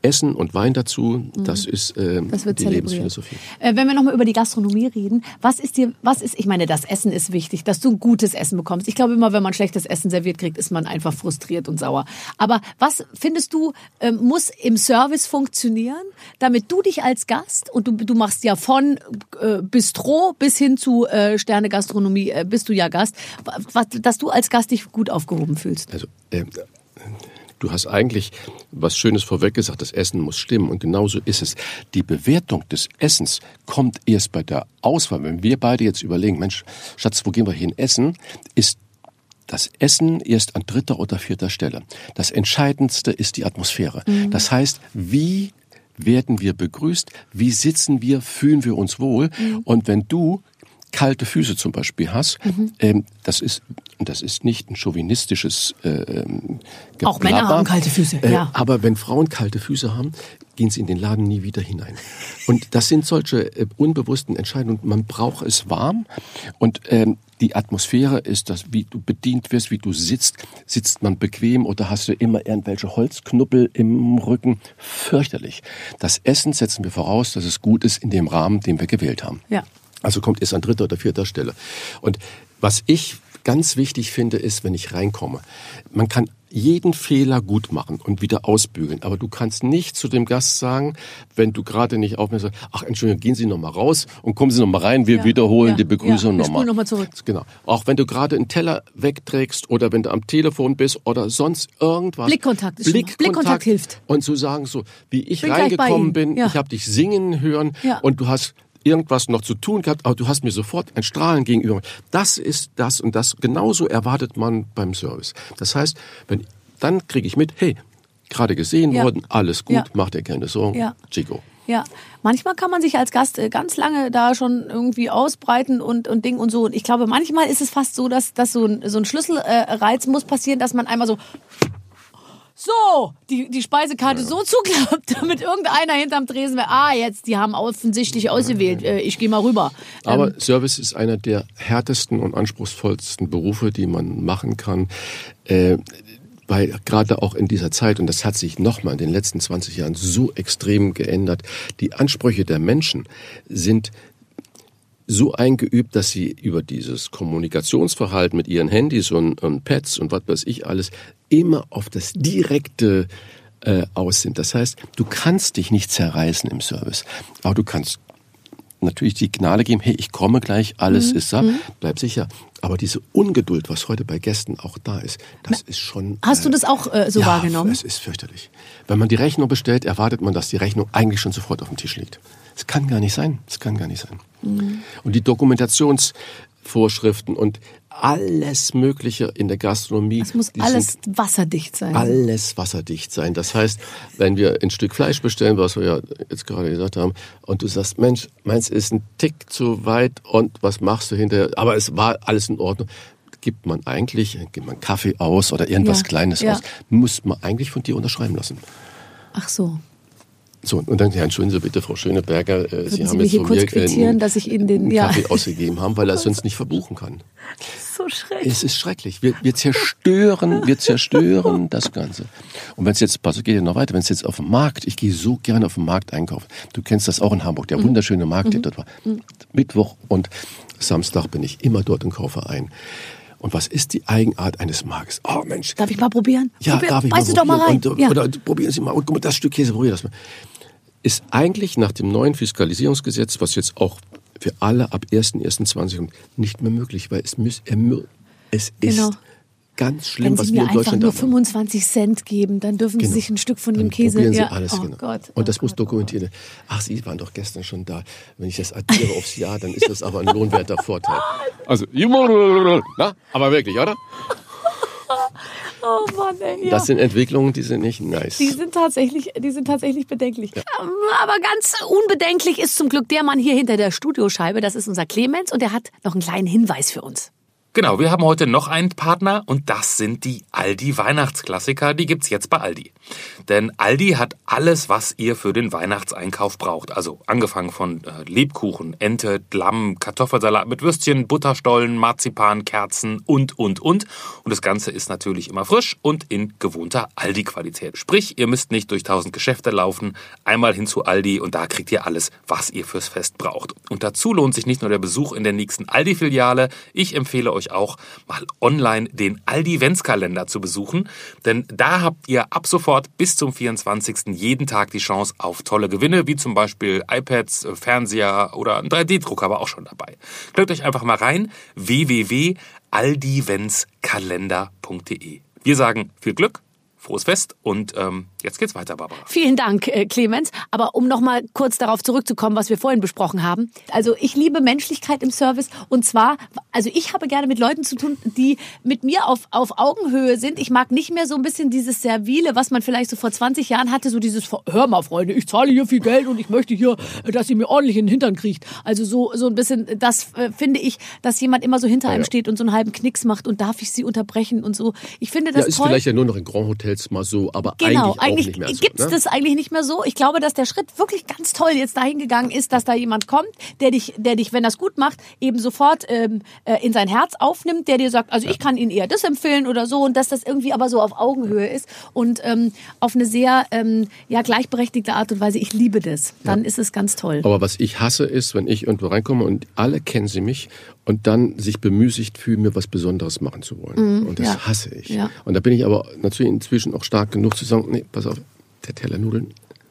Essen und Wein dazu, mhm. das ist äh, das die Lebensphilosophie. Äh, wenn wir nochmal über die Gastronomie reden, was ist dir, was ist, ich meine, das Essen ist wichtig, dass du gutes Essen bekommst. Ich glaube immer, wenn man schlechtes Essen serviert kriegt, ist man einfach frustriert und sauer. Aber was findest du, äh, muss im Service funktionieren, damit du dich als Gast, und du, du machst ja von äh, Bistro bis hin zu äh, Sterne Gastronomie, äh, bist du ja Gast, was, dass du als Gast dich gut aufgehoben fühlst? Also, Du hast eigentlich was Schönes vorweg gesagt, das Essen muss stimmen und genauso ist es. Die Bewertung des Essens kommt erst bei der Auswahl. Wenn wir beide jetzt überlegen, Mensch, Schatz, wo gehen wir hin essen, ist das Essen erst an dritter oder vierter Stelle. Das Entscheidendste ist die Atmosphäre. Mhm. Das heißt, wie werden wir begrüßt? Wie sitzen wir? Fühlen wir uns wohl? Mhm. Und wenn du kalte Füße zum Beispiel hast, mhm. ähm, das ist das ist nicht ein chauvinistisches äh, ähm, Auch Männer haben kalte Füße, äh, ja. Aber wenn Frauen kalte Füße haben, gehen sie in den Laden nie wieder hinein. Und das sind solche äh, unbewussten Entscheidungen. Man braucht es warm und ähm, die Atmosphäre ist das, wie du bedient wirst, wie du sitzt. Sitzt man bequem oder hast du immer irgendwelche Holzknuppel im Rücken? Fürchterlich. Das Essen setzen wir voraus, dass es gut ist in dem Rahmen, den wir gewählt haben. Ja. Also kommt es an dritter oder vierter Stelle. Und was ich ganz wichtig finde, ist, wenn ich reinkomme, man kann jeden Fehler gut machen und wieder ausbügeln. Aber du kannst nicht zu dem Gast sagen, wenn du gerade nicht aufmerksam bist, ach Entschuldigung, gehen Sie noch mal raus und kommen Sie noch mal rein, wir ja, wiederholen ja, die Begrüßung ja, nochmal. noch mal zurück. Genau. Auch wenn du gerade einen Teller wegträgst oder wenn du am Telefon bist oder sonst irgendwas. Blickkontakt ist Blickkontakt, Blickkontakt hilft. Und zu sagen so, wie ich bin reingekommen bin, ich habe dich singen hören und du hast irgendwas noch zu tun gehabt, aber du hast mir sofort ein Strahlen gegenüber. Das ist das und das. Genauso erwartet man beim Service. Das heißt, wenn, dann kriege ich mit, hey, gerade gesehen ja. worden, alles gut, ja. macht dir keine Sorgen, ja. Chico. Ja, manchmal kann man sich als Gast äh, ganz lange da schon irgendwie ausbreiten und, und Ding und so. Und ich glaube, manchmal ist es fast so, dass, dass so ein, so ein Schlüsselreiz muss passieren, dass man einmal so so die, die Speisekarte so zuklappt, damit irgendeiner hinterm Tresen wäre, ah, jetzt, die haben offensichtlich ausgewählt, äh, ich gehe mal rüber. Aber ähm, Service ist einer der härtesten und anspruchsvollsten Berufe, die man machen kann. Äh, weil gerade auch in dieser Zeit, und das hat sich nochmal in den letzten 20 Jahren so extrem geändert, die Ansprüche der Menschen sind so eingeübt, dass sie über dieses Kommunikationsverhalten mit ihren Handys und, und Pads und was weiß ich alles immer auf das direkte äh, aus sind. Das heißt, du kannst dich nicht zerreißen im Service, aber du kannst natürlich Signale geben, hey, ich komme gleich, alles ist da, bleib sicher. Aber diese Ungeduld, was heute bei Gästen auch da ist, das ist schon. Hast du das auch äh, so ja, wahrgenommen? Es ist fürchterlich. Wenn man die Rechnung bestellt, erwartet man, dass die Rechnung eigentlich schon sofort auf dem Tisch liegt. Es kann gar nicht sein. Es kann gar nicht sein. Mhm. Und die Dokumentationsvorschriften und alles Mögliche in der Gastronomie. Es muss alles wasserdicht sein. alles wasserdicht sein. Das heißt, wenn wir ein Stück Fleisch bestellen, was wir ja jetzt gerade gesagt haben, und du sagst, Mensch, meins ist ein Tick zu weit und was machst du hinterher? Aber es war alles in Ordnung. Gibt man eigentlich, gibt man Kaffee aus oder irgendwas Ja, Kleines ja. aus, muss man eigentlich von dir unterschreiben lassen. Ach so. So, und dann, ja, entschuldigen Sie bitte, Frau Schöneberger, äh, Sie Sie haben mir jetzt hier von kurz mir quittieren, dass ich Ihnen den- ja. Kaffee ausgegeben haben, weil er es sonst nicht verbuchen kann. So schrecklich. Es ist schrecklich. Wir, wir zerstören, wir zerstören das Ganze. Und wenn es jetzt, pass, geht ja noch weiter, wenn es jetzt auf dem Markt, ich gehe so gerne auf dem Markt einkaufen. Du kennst das auch in Hamburg, der wunderschöne Markt, der dort war. Mittwoch und Samstag bin ich immer dort und kaufe ein. Und was ist die Eigenart eines Marktes? Oh Mensch. Darf ich mal probieren? Ja, Probier, darf ich mal du doch mal rein. probieren? Und, ja. Oder probieren Sie mal. Und guck mal, das Stück Käse, probier das mal. Ist eigentlich nach dem neuen Fiskalisierungsgesetz, was jetzt auch für alle ab 1.1.20 kommt, nicht mehr möglich, weil es, muss, er mü- es Genau. ist ganz schlimm, Wenn was Sie wir mir in einfach Deutschland nur haben. 25 Cent geben, dann dürfen Sie Genau. sich ein Stück von Dann dem Käse. Probieren Sie ja. alles, oh genau. Gott. Und das oh muss Gott, oh dokumentiert werden. Ach, Sie waren doch gestern schon da. Wenn ich das addiere aufs Jahr, dann ist das aber ein lohnwerter Vorteil. Also, na, aber wirklich, oder? Oh Mann, ey. Ja. Das sind Entwicklungen, die sind nicht nice. Die sind tatsächlich, die sind tatsächlich bedenklich. Ähm, Aber ganz unbedenklich ist zum Glück der Mann hier hinter der Studioscheibe. Das ist unser Clemens und der hat noch einen kleinen Hinweis für uns. Genau, wir haben heute noch einen Partner und das sind die Aldi Weihnachtsklassiker. Die gibt's jetzt bei Aldi. Denn Aldi hat alles, was ihr für den Weihnachtseinkauf braucht. Also angefangen von äh, Lebkuchen, Ente, Lamm, Kartoffelsalat mit Würstchen, Butterstollen, Marzipan, Kerzen und, und, und. Und das Ganze ist natürlich immer frisch und in gewohnter Aldi-Qualität. Sprich, ihr müsst nicht durch tausend Geschäfte laufen, einmal hin zu Aldi und da kriegt ihr alles, was ihr fürs Fest braucht. Und dazu lohnt sich nicht nur der Besuch in der nächsten Aldi-Filiale. Ich empfehle euch auch, mal online den Aldi-Ventskalender zu besuchen, denn da habt ihr ab sofort bis zum 24. jeden Tag die Chance auf tolle Gewinne, wie zum Beispiel iPads, äh, Fernseher oder ein 3D-Drucker war auch schon dabei. Klickt euch einfach mal rein, www.aldiventskalender.de. Wir sagen viel Glück, frohes Fest und ähm, jetzt geht's weiter, Barbara. Vielen Dank, äh, Clemens. Aber um noch mal kurz darauf zurückzukommen, was wir vorhin besprochen haben. Also ich liebe Menschlichkeit im Service und zwar, also ich habe gerne mit Leuten zu tun, die mit mir auf, auf Augenhöhe sind. Ich mag nicht mehr so ein bisschen dieses Servile, was man vielleicht so vor 20 Jahren hatte, so dieses, hör mal Freunde, ich zahle hier viel Geld und ich möchte hier, dass ihr mir ordentlich in den Hintern kriegt. Also so, so ein bisschen, das äh, finde ich, dass jemand immer so hinter einem ja. steht und so einen halben Knicks macht und darf ich sie unterbrechen und so. Ich finde das ja, ist toll. vielleicht ja nur noch in Grand Hotels mal so, aber Genau, eigentlich, auch eigentlich so. gibt's ne? das eigentlich nicht mehr so. Ich glaube, dass der Schritt wirklich ganz toll jetzt dahin gegangen ist, dass da jemand kommt, der dich, der dich, wenn das gut macht, eben sofort ähm, äh, in sein Herz aufnimmt, der dir sagt, also ich kann Ihnen eher das empfehlen oder so und dass das irgendwie aber so auf Augenhöhe ist und ähm, auf eine sehr ähm, ja gleichberechtigte Art und Weise. Ich liebe das. Dann ist es ganz toll. Aber was ich hasse ist, wenn ich irgendwo reinkomme und alle kennen sie mich und dann sich bemüßigt fühlen, mir was Besonderes machen zu wollen. und das Mhm, ja. hasse ich. Ja. Und da bin ich aber natürlich inzwischen auch stark genug zu sagen, nee, pass auf, der Teller Nudeln,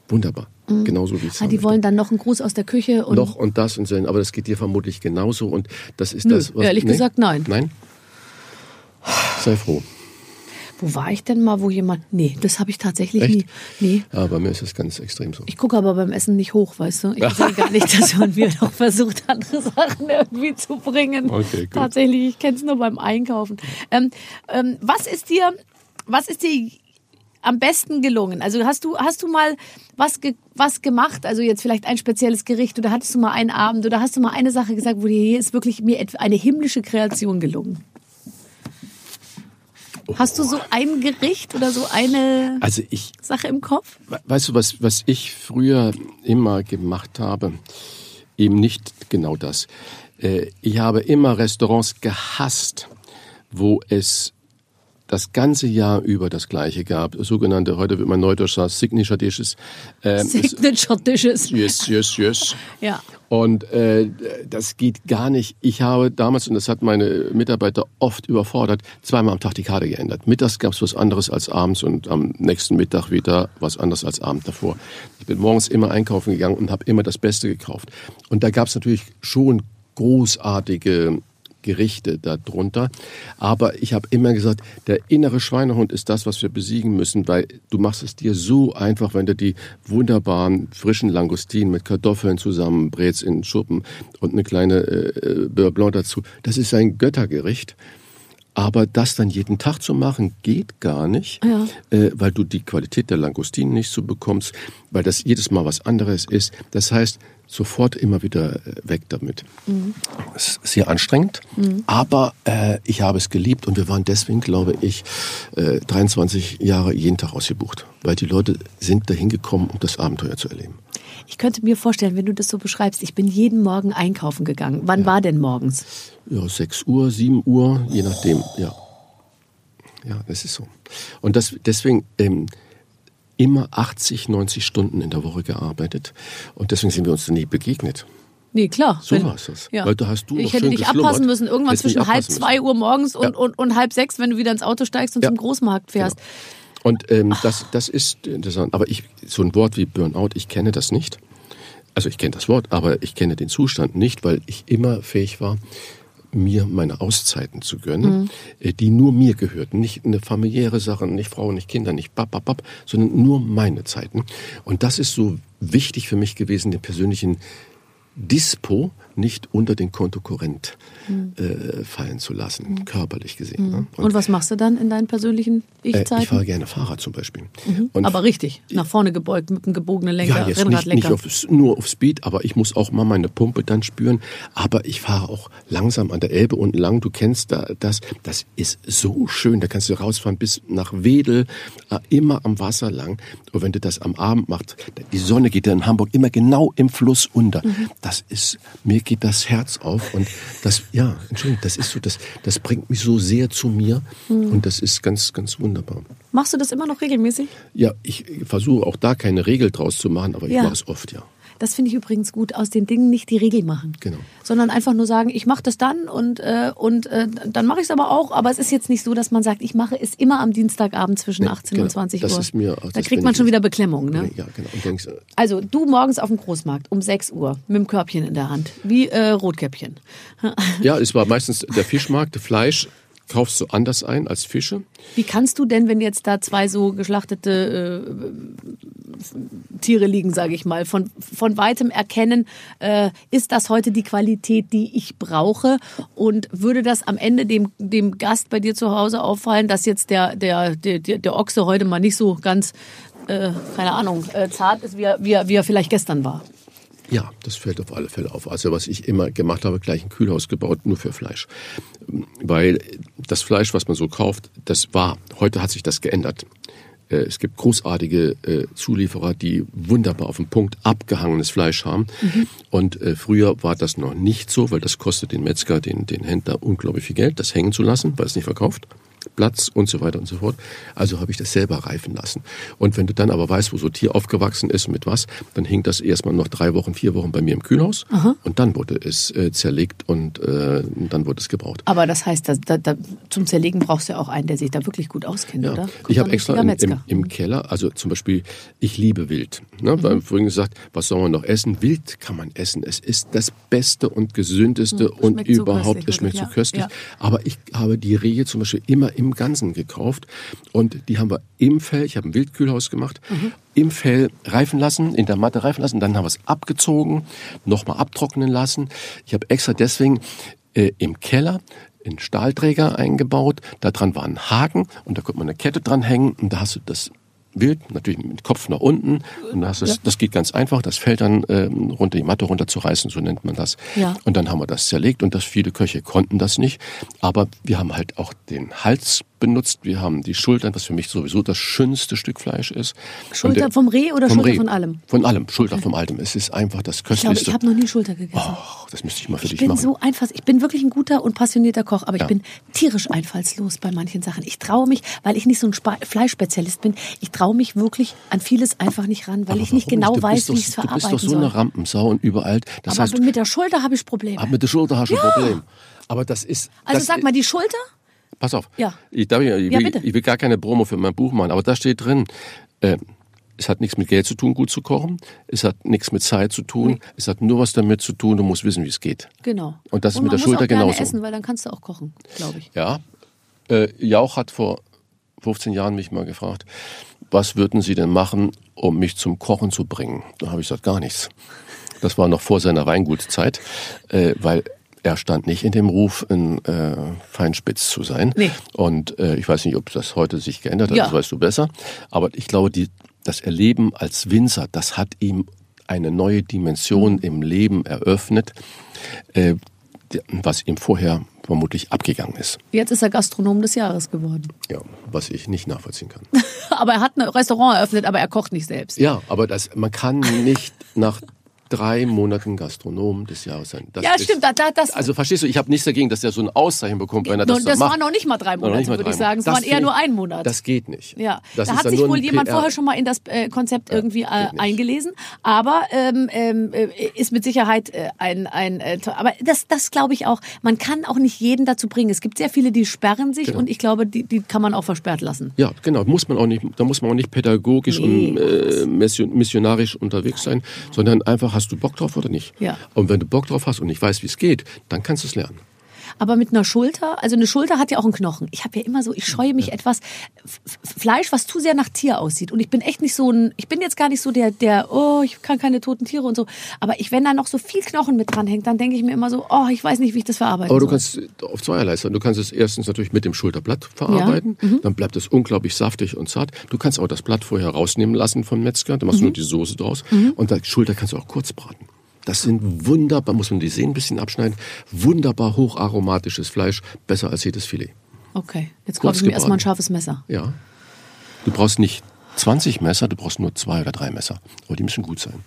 wunderbar. Genauso wie es Ah, die wollen dann noch einen Gruß aus der Küche und noch und das und so, aber das geht dir vermutlich genauso und das ist Nö, das, ehrlich gesagt, nein. Nein? Sei froh. Wo war ich denn mal, wo jemand. Nee, das habe ich tatsächlich Echt? nie. Nee. Ja, bei mir ist das ganz extrem so. Ich gucke aber beim Essen nicht hoch, weißt du? Ich will gar nicht, dass man mir noch versucht, andere Sachen irgendwie zu bringen. Okay, gut. Tatsächlich, ich kenne es nur beim Einkaufen. Ähm, ähm, was ist dir, was ist dir am besten gelungen? Also hast du, hast du mal was, ge was gemacht? Also jetzt vielleicht ein spezielles Gericht oder hattest du mal einen Abend oder hast du mal eine Sache gesagt, wo dir hier ist wirklich mir eine himmlische Kreation gelungen? Hast du so ein Gericht oder so eine Also ich, Sache im Kopf? weißt du, was, was ich früher immer gemacht habe? Eben nicht genau das. Äh, Ich habe immer Restaurants gehasst, wo es das ganze Jahr über das Gleiche gab. Sogenannte, heute wird man neudeutsch sagen, Signature Dishes. Ähm, Signature Dishes. Yes, yes, yes. Ja. Und äh, das geht gar nicht. Ich habe damals, und das hat meine Mitarbeiter oft überfordert, zweimal am Tag die Karte geändert. Mittags gab es was anderes als abends und am nächsten Mittag wieder was anderes als Abend davor. Ich bin morgens immer einkaufen gegangen und habe immer das Beste gekauft. Und da gab es natürlich schon großartige Gerichte darunter. Aber ich habe immer gesagt, der innere Schweinehund ist das, was wir besiegen müssen, weil du machst es dir so einfach, wenn du die wunderbaren frischen Langustinen mit Kartoffeln zusammenbrätst in Schuppen und eine kleine äh, Beurre Blanc dazu. Das ist ein Göttergericht. Aber das dann jeden Tag zu machen, geht gar nicht, Ja. äh, weil du die Qualität der Langustinen nicht so bekommst, weil das jedes Mal was anderes ist. Das heißt, sofort immer wieder äh, weg damit. Es ist sehr anstrengend, aber äh, ich habe es geliebt und wir waren deswegen, glaube ich, äh, 23 Jahre jeden Tag ausgebucht, weil die Leute sind dahin gekommen, um das Abenteuer zu erleben. Ich könnte mir vorstellen, wenn du das so beschreibst, ich bin jeden Morgen einkaufen gegangen. Wann war denn morgens? Ja, 6 Uhr, 7 Uhr, je nachdem, ja. Ja, das ist so. Und das, deswegen ähm, immer 80, 90 Stunden in der Woche gearbeitet. Und deswegen sind wir uns nie begegnet. Nee, klar. So Wenn- war es. Weil da hast du ich hätte dich abpassen müssen, irgendwann zwischen halb zwei Uhr morgens und, Ja. und, und halb sechs, wenn du wieder ins Auto steigst und Ja. zum Großmarkt fährst. Und ähm, das, das ist interessant. Aber ich, so ein Wort wie Burnout, ich kenne das nicht. Also ich kenne das Wort, aber ich kenne den Zustand nicht, weil ich immer fähig war, mir meine Auszeiten zu gönnen, äh, die nur mir gehörten. Nicht eine familiäre Sache, nicht Frau, nicht Kinder, nicht bap, bap, bap, sondern nur meine Zeiten. Und das ist so wichtig für mich gewesen, den persönlichen Dispo nicht unter den Kontokorrent äh, fallen zu lassen, körperlich gesehen. Ne? Und was machst du dann in deinen persönlichen äh, ich fahre Ich-Zeiten? gerne Fahrrad zum Beispiel. Und Aber richtig, nach vorne gebeugt mit einem gebogenen Lenker, ja, jetzt nicht, nicht Rennradlenker. auf, nur auf Speed, aber ich muss auch mal meine Pumpe dann spüren. Aber ich fahre auch langsam an der Elbe unten lang. Du kennst da das. Das ist so schön. Da kannst du rausfahren bis nach Wedel, äh, immer am Wasser lang. Und wenn du das am Abend machst, die Sonne geht ja in Hamburg immer genau im Fluss unter. Mhm. Das ist, mir geht das Herz auf. Und das, ja, Entschuldigung, das ist so, das, das bringt mich so sehr zu mir. Mhm. Und das ist ganz, ganz wunderbar. Machst du das immer noch regelmäßig? Ja, ich versuche auch da keine Regel draus zu machen, aber ich Ja. mache es oft, ja. Das finde ich übrigens gut, aus den Dingen nicht die Regel machen. Genau. Sondern einfach nur sagen, ich mache das dann und, äh, und äh, dann mache ich es aber auch. Aber es ist jetzt nicht so, dass man sagt, ich mache es immer am Dienstagabend zwischen Nee, 18 genau. und 20 Das Uhr. ist mir- da kriegt man schon wieder Beklemmung. Ne? Ja, genau. Denkst, äh, Also du morgens auf dem Großmarkt um 6 Uhr mit dem Körbchen in der Hand, wie äh, Rotkäppchen. ja, es war meistens der Fischmarkt, Fleisch kaufst du anders ein als Fische. Wie kannst du denn, wenn jetzt da zwei so geschlachtete äh, Tiere liegen, sage ich mal, von, von weitem erkennen, äh, ist das heute die Qualität, die ich brauche? Und würde das am Ende dem, dem Gast bei dir zu Hause auffallen, dass jetzt der, der, der, der Ochse heute mal nicht so ganz, äh, keine Ahnung, äh, zart ist, wie er, wie, er, wie er vielleicht gestern war? Ja, das fällt auf alle Fälle auf. Also was ich immer gemacht habe, gleich ein Kühlhaus gebaut, nur für Fleisch. Weil das Fleisch, was man so kauft, das war, heute hat sich das geändert. Äh, Es gibt großartige äh, Zulieferer, die wunderbar auf den Punkt abgehangenes Fleisch haben. Und äh, früher war das noch nicht so, weil das kostet den Metzger, den, den Händler unglaublich viel Geld, das hängen zu lassen, weil es nicht verkauft. Platz und so weiter und so fort. Also habe ich das selber reifen lassen. Und wenn du dann aber weißt, wo so Tier aufgewachsen ist, mit was, dann hing das erstmal noch drei Wochen, vier Wochen bei mir im Kühlhaus. Und dann wurde es äh, zerlegt und äh, dann wurde es gebraucht. Aber das heißt, da, da, da, zum Zerlegen brauchst du ja auch einen, der sich da wirklich gut auskennt, Ja. oder? Kommt Ich habe ein extra richtiger im, im, Keller, also zum Beispiel, ich liebe Wild. Ne? Wir haben vorhin gesagt, was soll man noch essen? Wild kann man essen. Es ist das Beste und Gesündeste Hm, und so überhaupt, köstlich, es schmeckt so köstlich. Ja. Aber ich habe die Rehe zum Beispiel immer im Ganzen gekauft und die haben wir im Fell, ich habe ein Wildkühlhaus gemacht, Mhm. im Fell reifen lassen, in der Matte reifen lassen, dann haben wir es abgezogen, nochmal abtrocknen lassen. Ich habe extra deswegen äh, im Keller einen Stahlträger eingebaut, da dran war ein Haken und da konnte man eine Kette dran hängen und da hast du das Wild, natürlich mit Kopf nach unten. Und da hast du das, das geht ganz einfach, das fällt dann ähm, runter, die Matte runterzureißen, so nennt man das. Ja. Und dann haben wir das zerlegt und das viele Köche konnten das nicht. Aber wir haben halt auch den Hals benutzt. Wir haben die Schultern, was für mich sowieso das schönste Stück Fleisch ist. Schulter der- vom Reh oder vom Schulter Reh. von allem? Von allem. Schulter vom Altem. Es ist einfach das Ich glaube, köstlichste. ich habe noch nie Schulter gegessen. Och, das müsste ich mal für Ich dich bin machen. so einfach, ich bin wirklich ein guter und passionierter Koch, aber ich Ja. bin tierisch einfallslos bei manchen Sachen. Ich traue mich, weil ich nicht so ein Spa Fleischspezialist bin, ich traue mich wirklich an vieles einfach nicht ran, weil Aber ich nicht genau Du weiß, wie ich es Du bist verarbeiten doch so soll. eine Rampensau und überall. Das aber heißt, mit der Schulter habe ich Probleme. mit der Schulter hast du ein Problem. Aber das ist. also das sag mal, die Schulter? Pass auf. Ja. Ich, darf, ich, ich, Ja, will, ich will gar keine Promo für mein Buch machen, aber da steht drin, äh, es hat nichts mit Geld zu tun, gut zu kochen. Es hat nichts mit Zeit zu tun. Es hat nur was damit zu tun, du musst wissen, wie es geht. Genau. Und das ist mit der Schulter genauso. essen, weil dann kannst du auch kochen, glaube ich. Ja. Äh, Jauch hat vor 15 Jahren mich mal gefragt, was würden Sie denn machen, um mich zum Kochen zu bringen? Da habe ich gesagt, gar nichts. Das war noch vor seiner Weingutzeit, äh, weil er stand nicht in dem Ruf, ein äh, Feinspitz zu sein. Nee. Und äh, ich weiß nicht, ob das heute sich geändert hat, Ja. das weißt du besser. Aber ich glaube, die, das Erleben als Winzer, das hat ihm eine neue Dimension im Leben eröffnet, äh, was ihm vorher vermutlich abgegangen ist. Jetzt ist er Gastronom des Jahres geworden. Ja, was ich nicht nachvollziehen kann. aber er hat ein Restaurant eröffnet, aber er kocht nicht selbst. Ja, aber das, man kann nicht nach drei Monaten Gastronom des Jahres sein. Das Ja, ist, stimmt, da- da- das- also verstehst du, ich habe nichts dagegen, dass der so ein Auszeichen bekommt, wenn er das, das so macht. waren noch nicht mal drei Monate, mal würde drei ich sagen. Es waren Das eher nur ein Monat. Das geht nicht. Ja, das da hat sich wohl jemand PR. vorher schon mal in das äh, Konzept irgendwie äh, eingelesen. Aber ähm, ähm, äh, ist mit Sicherheit äh, ein, ein äh, aber das, das glaube ich auch. Man kann auch nicht jeden dazu bringen. Es gibt sehr viele, die sperren sich Genau. und ich glaube, die, die kann man auch versperrt lassen. Ja, genau. Muss man auch nicht, da muss man auch nicht pädagogisch Nee. und äh, mission- missionarisch unterwegs sein, sondern einfach hast du Bock drauf oder nicht. Ja. Und wenn du Bock drauf hast und nicht weißt, wie es geht, dann kannst du es lernen. Aber mit einer Schulter, also eine Schulter hat ja auch einen Knochen. Ich habe ja immer so, ich scheue mich etwas F- F- Fleisch, was zu sehr nach Tier aussieht. Und ich bin echt nicht so ein, ich bin jetzt gar nicht so der, der, oh, ich kann keine toten Tiere und so. Aber ich, wenn da noch so viel Knochen mit dranhängt, dann denke ich mir immer so, oh, ich weiß nicht, wie ich das verarbeiten Aber du soll. kannst auf zweierlei sein. Du kannst es erstens natürlich mit dem Schulterblatt verarbeiten, mhm. dann bleibt es unglaublich saftig und zart. Du kannst auch das Blatt vorher rausnehmen lassen vom Metzger, dann machst Mhm. du nur die Soße draus und die Schulter kannst du auch kurz braten. Das sind wunderbar, muss man die Sehnen ein bisschen abschneiden, wunderbar hocharomatisches Fleisch, besser als jedes Filet. Okay, jetzt kaufe ich mir erstmal ein scharfes Messer. Ja. Du brauchst nicht 20 Messer, du brauchst nur zwei oder drei Messer. Aber die müssen gut sein.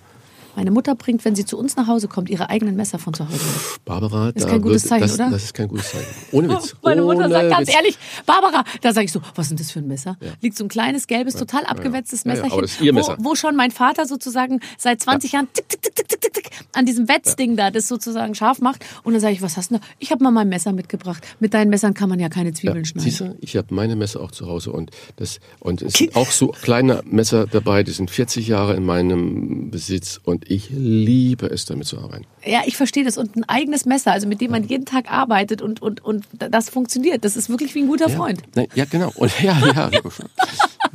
Meine Mutter bringt, wenn sie zu uns nach Hause kommt, ihre eigenen Messer von zu Hause mit. Barbara, Ist da kein gutes wird, Zeichen, das, oder? das ist kein gutes Zeichen. Ohne Witz. Meine Mutter Ohne sagt ganz Witz. ehrlich, Barbara, da sage ich so, was ist denn das für ein Messer? Liegt so ein kleines, gelbes, total abgewetztes Ja, ja, Messerchen, aber das ist ihr Messer. Wo, wo schon mein Vater sozusagen seit 20 Jahren tick, tick, tick, tick, tick, tick, an diesem Wetzding da das sozusagen scharf macht. Und dann sage ich, was hast du da? Ich habe mal mein Messer mitgebracht. Mit deinen Messern kann man ja keine Zwiebeln schneiden. Siehst du, ich habe meine Messer auch zu Hause und das und es sind auch so kleine Messer dabei, die sind 40 Jahre in meinem Besitz und ich liebe es damit zu arbeiten. Ja, ich verstehe das. Und ein eigenes Messer, also mit dem man jeden Tag arbeitet und, und, und das funktioniert. Das ist wirklich wie ein guter Freund. Ja, Nein, ja genau. Und ja, ja.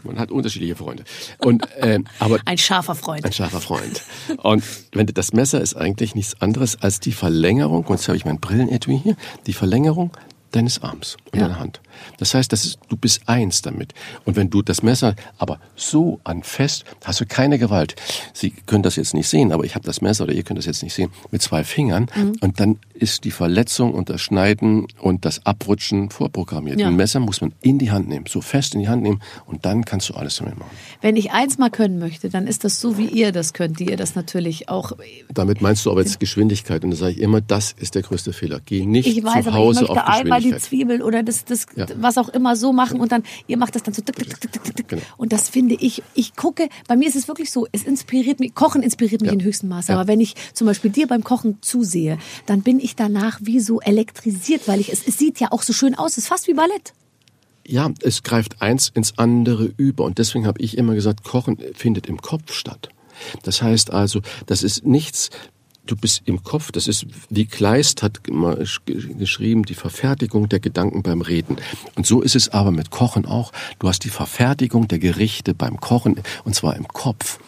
Man hat unterschiedliche Freunde. Und ähm, aber Ein scharfer Freund. ein scharfer Freund. Und wenn das Messer ist eigentlich nichts anderes als die Verlängerung, und jetzt habe ich mein Brillenetui hier, die Verlängerung deines Arms und Ja. deiner Hand. Das heißt, das ist, du bist eins damit. Und wenn du das Messer aber so anfasst, hast du keine Gewalt. Sie können das jetzt nicht sehen, aber ich habe das Messer oder ihr könnt das jetzt nicht sehen, mit zwei Fingern. Mhm. Und dann ist die Verletzung und das Schneiden und das Abrutschen vorprogrammiert. Ja. Ein Messer muss man in die Hand nehmen, so fest in die Hand nehmen und dann kannst du alles damit machen. Wenn ich eins mal können möchte, dann ist das so, wie ihr das könnt, die ihr das natürlich auch. Damit meinst du aber jetzt Geschwindigkeit und da sage ich immer, das ist der größte Fehler. Geh nicht Ich weiß, zu aber Hause ich möchte auf einmal die Geschwindigkeit. Zwiebel oder das, das Ja. Was auch immer so machen und dann, ihr macht das dann so tick, tick, tick, tick, tick, tick. Genau. Und das finde ich, ich gucke, bei mir ist es wirklich so, es inspiriert mich, Kochen inspiriert mich Ja. in höchstem Maße. Ja. Aber wenn ich zum Beispiel dir beim Kochen zusehe, dann bin ich danach wie so elektrisiert, weil ich, es, es sieht ja auch so schön aus, es ist fast wie Ballett. Ja, es greift eins ins andere über. Und deswegen habe ich immer gesagt, Kochen findet im Kopf statt. Das heißt also, das ist nichts, du bist im Kopf, das ist, wie Kleist hat geschrieben, die Verfertigung der Gedanken beim Reden. Und so ist es aber mit Kochen auch. Du hast die Verfertigung der Gerichte beim Kochen, und zwar im Kopf.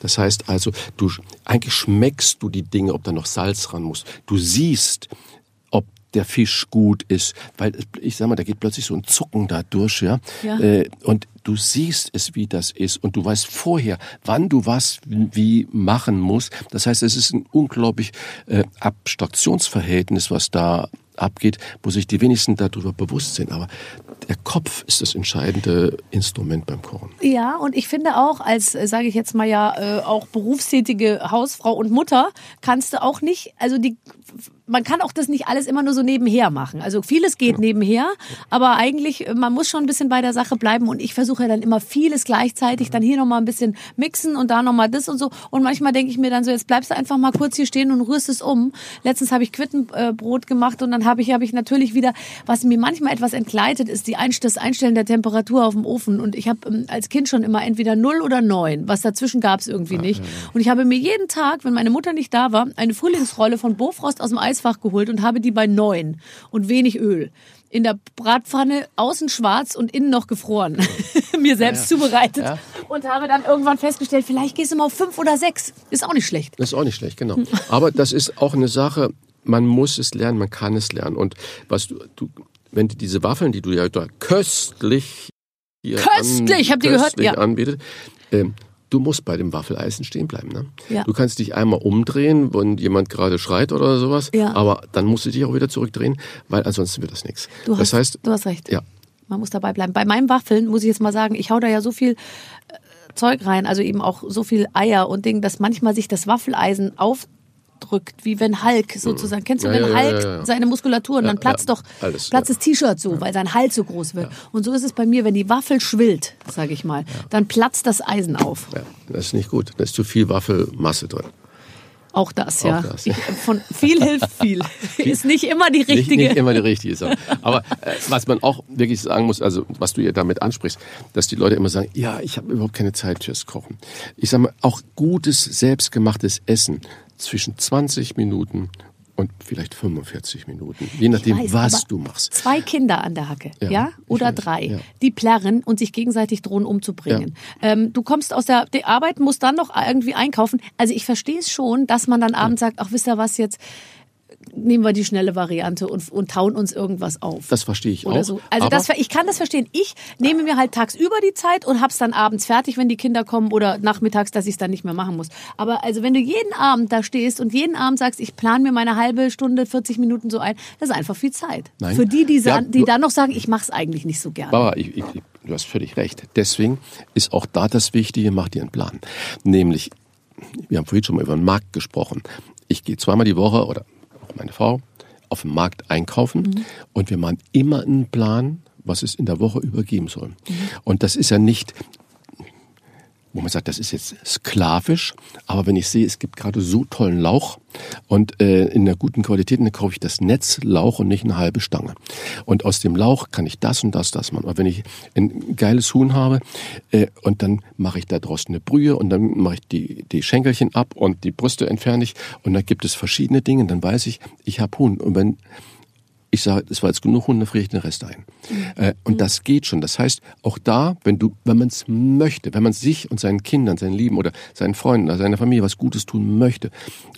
Das heißt also, du, eigentlich schmeckst du die Dinge, ob da noch Salz ran muss. Du siehst, der Fisch gut ist, weil ich sag mal, da geht plötzlich so ein Zucken da durch, ja. Ja. Äh, und du siehst es, wie das ist, und du weißt vorher, wann du was wie machen musst. Das heißt, es ist ein unglaublich äh, Abstraktionsverhältnis, was da abgeht, wo sich die wenigsten darüber bewusst sind. Aber der Kopf ist das entscheidende Instrument beim Kochen. Ja, und ich finde auch, als, äh, sage ich jetzt mal ja, äh, auch berufstätige Hausfrau und Mutter, kannst du auch nicht, also die man kann auch das nicht alles immer nur so nebenher machen. Also vieles geht nebenher, aber eigentlich, äh, man muss schon ein bisschen bei der Sache bleiben und ich versuche ja dann immer vieles gleichzeitig, dann hier nochmal ein bisschen mixen und da nochmal das und so. Und manchmal denke ich mir dann so, jetzt bleibst du einfach mal kurz hier stehen und rührst es um. Letztens habe ich Quittenbrot gemacht und dann habe ich, habe ich natürlich wieder, was mir manchmal etwas entgleitet, ist die Einst das Einstellen der Temperatur auf dem Ofen. Und ich habe ähm, als Kind schon immer entweder null oder neun. Was dazwischen gab es irgendwie nicht. Und ich habe mir jeden Tag, wenn meine Mutter nicht da war, eine Frühlingsrolle von Bofrost aus dem Eis Eisfach geholt und habe die bei neun und wenig Öl in der Bratpfanne außen schwarz und innen noch gefroren mir selbst ja, ja. zubereitet ja. und habe dann irgendwann festgestellt, vielleicht gehst du mal auf fünf oder sechs. Ist auch nicht schlecht. Das ist auch nicht schlecht, genau. Aber das ist auch eine Sache, man muss es lernen, man kann es lernen. Und was du, du wenn du diese Waffeln, die du ja da köstlich hier köstlich, an, habt ihr gehört? Ja. anbietet, ähm, du musst bei dem Waffeleisen stehen bleiben. Ne? Ja. Du kannst dich einmal umdrehen, wenn jemand gerade schreit oder sowas, ja. aber dann musst du dich auch wieder zurückdrehen, weil ansonsten wird das nichts. Du das hast, heißt, du hast recht. Ja. Man muss dabei bleiben. Bei meinen Waffeln muss ich jetzt mal sagen, ich hau da ja so viel äh, Zeug rein, also eben auch so viel Eier und Ding, dass manchmal sich das Waffeleisen auf drückt, wie wenn Hulk sozusagen. Kennst du, ja, wenn ja, Hulk ja, seine Muskulatur und dann platzt doch Alles, platzt das T-Shirt so, weil sein Hals so groß wird. Und so ist es bei mir, wenn die Waffel schwillt, sage ich mal, dann platzt das Eisen auf. das ist nicht gut. Da ist zu viel Waffelmasse drin. Auch das, ja. Auch das, ja. Ich, von viel hilft viel. ist nicht immer die richtige. Nicht, nicht immer die richtige Sache. Aber äh, was man auch wirklich sagen muss, also was du ja damit ansprichst, dass die Leute immer sagen, ja, ich habe überhaupt keine Zeit fürs Kochen. Ich sage mal, auch gutes, selbstgemachtes Essen zwischen 20 Minuten und vielleicht 45 Minuten, je nachdem, weiß, was du machst. Zwei Kinder an der Hacke, ja, ja? oder weiß, drei, ja. die plärren und sich gegenseitig drohen umzubringen. Ja. Ähm, du kommst aus der, der Arbeit, musst dann noch irgendwie einkaufen. Also ich verstehe es schon, dass man dann abends sagt, ach wisst ihr was jetzt, nehmen wir die schnelle Variante und, und tauen uns irgendwas auf. Das verstehe ich Oder auch. So. Also das, ich kann das verstehen. Ich nehme mir halt tagsüber die Zeit und hab's dann abends fertig, wenn die Kinder kommen oder nachmittags, dass ich es dann nicht mehr machen muss. Aber also wenn du jeden Abend da stehst und jeden Abend sagst, ich plane mir meine halbe Stunde, 40 Minuten so ein, das ist einfach viel Zeit. Nein. Für die, die, ja, die dann noch sagen, ich mache es eigentlich nicht so gerne. Baba, ich, ich, du hast völlig recht. Deswegen ist auch da das Wichtige, mach dir einen Plan. Nämlich, wir haben vorhin schon mal über den Markt gesprochen. Ich gehe zweimal die Woche oder meine Frau, auf dem Markt einkaufen mhm. und wir machen immer einen Plan, was es in der Woche übergeben soll. Mhm. Und das ist ja nicht wo man sagt, das ist jetzt sklavisch, aber wenn ich sehe, es gibt gerade so tollen Lauch und äh, in einer guten Qualität, dann kaufe ich das Netzlauch und nicht eine halbe Stange. Und aus dem Lauch kann ich das und das, das machen. Aber wenn ich ein geiles Huhn habe äh, und dann mache ich da draußen eine Brühe und dann mache ich die, die Schenkelchen ab und die Brüste entferne ich und dann gibt es verschiedene Dinge, dann weiß ich, ich habe Huhn. Und wenn ich sage, es war jetzt genug Hunde, friere ich den Rest ein. Mhm. Äh, und das geht schon. Das heißt, auch da, wenn du, wenn man es möchte, wenn man sich und seinen Kindern, seinen Lieben oder seinen Freunden oder seiner Familie was Gutes tun möchte,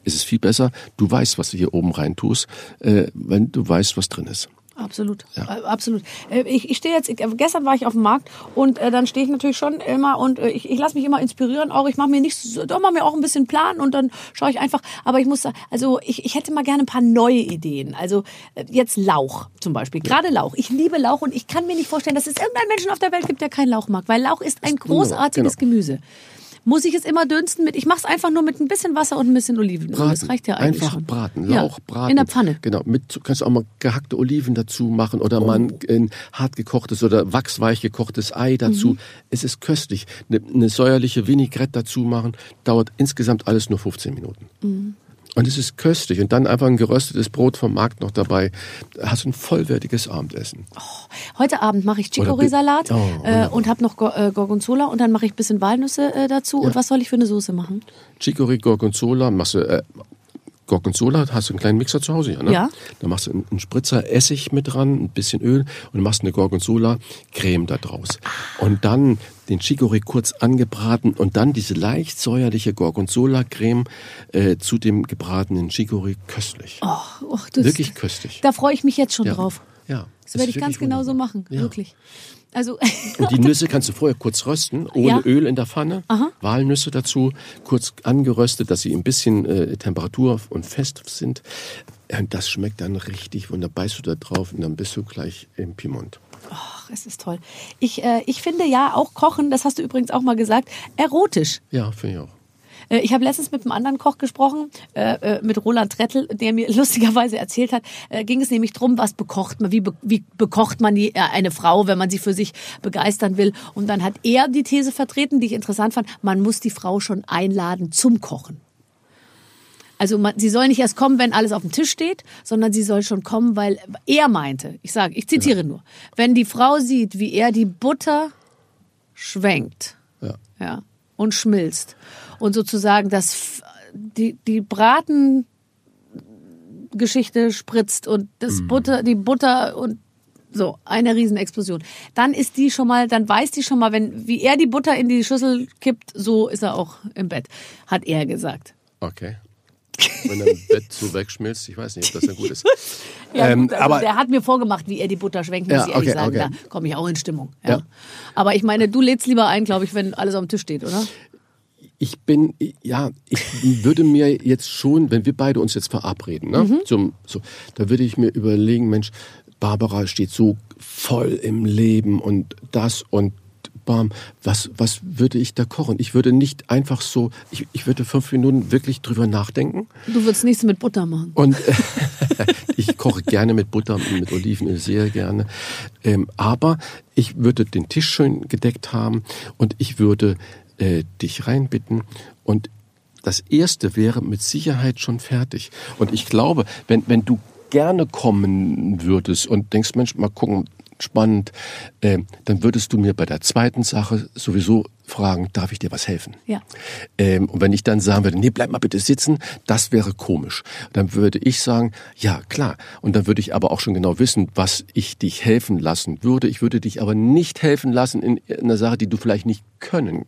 ist es viel besser, du weißt, was du hier oben rein tust, äh, wenn du weißt, was drin ist. Absolut, ja. Äh, absolut. Äh, ich, ich stehe jetzt, gestern war ich auf dem Markt und äh, dann stehe ich natürlich schon immer und äh, ich, ich lasse mich immer inspirieren. Auch ich mache mir nichts, doch mache mir auch ein bisschen Plan und dann schaue ich einfach. Aber ich muss, also ich, ich hätte mal gerne ein paar neue Ideen. Also äh, jetzt Lauch zum Beispiel, gerade Lauch. Ich liebe Lauch und ich kann mir nicht vorstellen, dass es irgendeinen Menschen auf der Welt gibt, der keinen Lauch mag, weil Lauch ist ein großartiges genau. Gemüse muss ich es immer dünsten mit. Ich mache es einfach nur mit ein bisschen Wasser und ein bisschen Oliven. Braten. Das reicht ja eigentlich Einfach schon. braten, Lauch ja, braten. In der Pfanne. Genau, mit kannst du auch mal gehackte Oliven dazu machen oder oh. mal ein, ein hart gekochtes oder wachsweich gekochtes Ei dazu. Mhm. Es ist köstlich. Eine, eine säuerliche Vinaigrette dazu machen, dauert insgesamt alles nur 15 Minuten. Mhm. Und es ist köstlich. Und dann einfach ein geröstetes Brot vom Markt noch dabei. Da hast du ein vollwertiges Abendessen. Oh, heute Abend mache ich Chicorée-Salat oh, äh, und habe noch äh, Gorgonzola und dann mache ich ein bisschen Walnüsse äh, dazu. Ja. Und was soll ich für eine Soße machen? Chicorée, Gorgonzola, machst du äh, Gorgonzola, hast du einen kleinen Mixer zu Hause, ja, ne? Ja. Da machst du einen Spritzer Essig mit dran, ein bisschen Öl und machst eine Gorgonzola-Creme da draus. Und dann den Chicorée kurz angebraten und dann diese leicht säuerliche Gorgonzola-Creme äh, zu dem gebratenen Chicorée köstlich. Oh, oh, das, Wirklich köstlich. Da freue ich mich jetzt schon ja. drauf. Ja. Das, das werde ich ganz genau so machen, ja. wirklich. Also und die Nüsse kannst du vorher kurz rösten, ohne ja. Öl in der Pfanne. Aha. Walnüsse dazu, kurz angeröstet, dass sie ein bisschen äh, Temperatur und fest sind. Und das schmeckt dann richtig und da beißt du da drauf und dann bist du gleich im Piemont. Ach, es ist toll. Ich, äh, ich finde ja auch Kochen, das hast du übrigens auch mal gesagt, erotisch. Ja, finde ich auch. Äh, Ich habe letztens mit einem anderen Koch gesprochen, äh, äh, mit Roland Trettel, der mir lustigerweise erzählt hat, äh, ging es nämlich drum, was bekocht man, wie, be wie bekocht man die, äh, eine Frau, wenn man sie für sich begeistern will. Und dann hat er die These vertreten, die ich interessant fand, man muss die Frau schon einladen zum Kochen. Also man, sie soll nicht erst kommen, wenn alles auf dem Tisch steht, sondern sie soll schon kommen, weil er meinte, ich sage, ich zitiere nur, wenn die Frau sieht, wie er die Butter schwenkt, Ja. ja, und schmilzt und sozusagen das die die Bratengeschichte spritzt und das Butter die Butter und so eine Riesenexplosion. Dann ist die schon mal, dann weiß die schon mal, wenn wie er die Butter in die Schüssel kippt, so ist er auch im Bett, hat er gesagt. Okay. Wenn im Bett so wegschmilzt, ich weiß nicht, ob das dann gut ist. Ja, Ähm, gut, also aber- der hat mir vorgemacht, wie er die Butter schwenkt, muss Ja, ich ehrlich okay, sagen. okay. Da komme ich auch in Stimmung. Ja. Ja. Aber ich meine, du lädst lieber ein, glaube ich, wenn alles auf dem Tisch steht, oder? Ich bin, ja, ich würde mir jetzt schon, wenn wir beide uns jetzt verabreden, ne, Mhm. zum, so, da würde ich mir überlegen, Mensch, Barbara steht so voll im Leben und das und bam, was, was würde ich da kochen? Ich würde nicht einfach so, ich, ich würde fünf Minuten wirklich drüber nachdenken Du würdest nichts mit Butter machen. und ich koche gerne mit Butter und mit Olivenöl, sehr gerne. Ähm, aber ich würde den Tisch schön gedeckt haben und ich würde äh, dich reinbitten und das erste wäre mit Sicherheit schon fertig. Und ich glaube, wenn, wenn du gerne kommen würdest und denkst, Mensch, mal gucken, spannend, äh, dann würdest du mir bei der zweiten Sache sowieso fragen, darf ich dir was helfen? Ja. Ähm, und wenn ich dann sagen würde, nee, bleib mal bitte sitzen, das wäre komisch. Dann würde ich sagen, ja, klar. Und dann würde ich aber auch schon genau wissen, was ich dich helfen lassen würde. Ich würde dich aber nicht helfen lassen in einer Sache, die du vielleicht nicht können.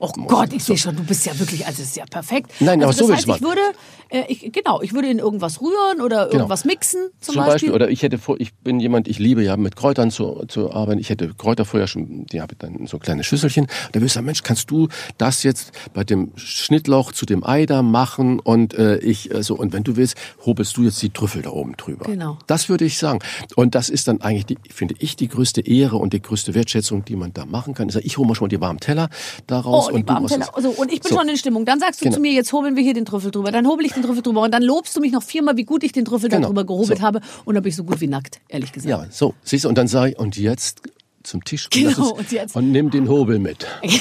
Oh Gott, ich sehe schon, du bist ja wirklich, also es ist ja perfekt. Nein, aber also so das will heißt, ich würde, äh, ich, genau, ich würde in irgendwas rühren oder Genau. irgendwas mixen zum, Zum Beispiel, oder ich hätte vor, ich bin jemand, ich liebe ja mit Kräutern zu, zu arbeiten. Ich hätte Kräuter vorher schon, die habe ich dann in so kleine Schüsselchen. Da würde ich sagen, Mensch, kannst du das jetzt bei dem Schnittlauch zu dem Ei da machen und äh, ich äh, so und wenn du willst, hobelst du jetzt die Trüffel da oben drüber. Genau. Das würde ich sagen. Und das ist dann eigentlich, die, finde ich, die größte Ehre und die größte Wertschätzung, die man da machen kann. Ich, sage, ich hole mal schon mal die warmen Teller daraus Oh, die und du warmen Teller. das. Also, und ich bin So. schon in Stimmung. Dann sagst du Genau. zu mir, jetzt hobeln wir hier den Trüffel drüber. Dann hobel ich den Trüffel drüber. Und dann lobst du mich noch viermal, wie gut ich den Trüffel Genau. darüber gehobelt So. habe. Und dann bin ich so gut wie nackt, ehrlich gesagt. Ja, so, siehst du, und dann sage ich, und jetzt zum Tisch und, Genau, lass uns- und jetzt- und nimm den Hobel mit.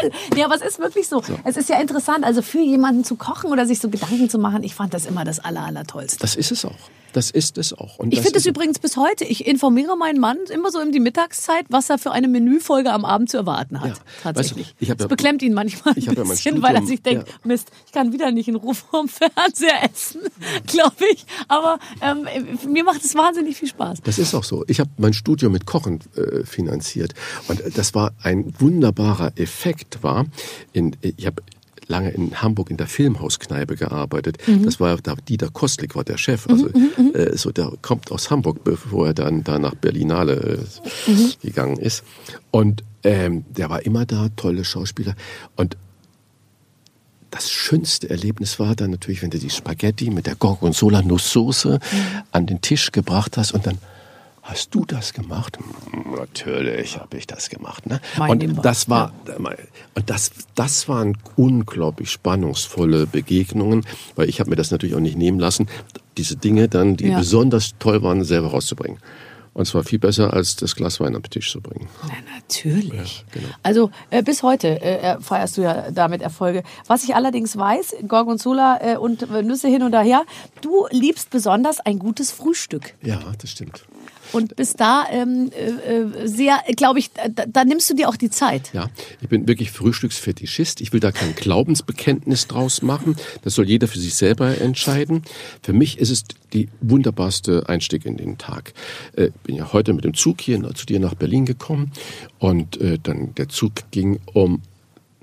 toll. Ja, aber es ist wirklich so. Es ist ja interessant, also für jemanden zu kochen oder sich so Gedanken zu machen. Ich fand das immer das aller, aller tollste. Das ist es auch. Das ist es auch. Und Ich finde es übrigens bis heute. Ich informiere meinen Mann immer so um die Mittagszeit, was er für eine Menüfolge am Abend zu erwarten hat. Ja. Tatsächlich. Weißt du, das ja- beklemmt ihn manchmal ein ich hab ja bisschen, weil er sich denkt. Mist, ich kann wieder nicht in Ruhe vorm Fernseher essen, glaube ich. Aber ähm, mir macht es wahnsinnig viel Spaß. Das ist auch so. Ich habe mein Studium mit Kochen äh, finanziert und äh, das war ein wunderbarer Effekt. War in, ich habe lange in Hamburg in der Filmhauskneipe gearbeitet. Das war da Dieter Kostlik war der Chef. Also äh, so der kommt aus Hamburg, bevor er dann da nach Berlinale äh, gegangen ist. Und ähm, der war immer da, tolle Schauspieler. Und das schönste Erlebnis war dann natürlich, wenn du die Spaghetti mit der Gorgonzola-Nusssoße an den Tisch gebracht hast und dann Hast du das gemacht? "Mm, Natürlich habe ich das gemacht. Ne? Und das war und das, das waren unglaublich spannungsvolle Begegnungen, weil ich habe mir das natürlich auch nicht nehmen lassen, diese Dinge dann, die Ja. besonders toll waren, selber rauszubringen. Und zwar viel besser als das Glas Wein am Tisch zu bringen. Na, natürlich. genau. Also äh, bis heute äh, feierst du ja damit Erfolge. Was ich allerdings weiß, Gorgonzola äh, und äh, Nüsse hin und her, du liebst besonders ein gutes Frühstück. Ja, das stimmt. Und bist da ähm, äh, äh, sehr, glaube ich, da, da nimmst du dir auch die Zeit. Ja, ich bin wirklich Frühstücksfetischist. Ich will da kein Glaubensbekenntnis draus machen. Das soll jeder für sich selber entscheiden. Für mich ist es die wunderbarste Einstieg in den Tag. Äh, bin ja heute mit dem Zug hier zu dir nach Berlin gekommen und äh, dann der Zug ging um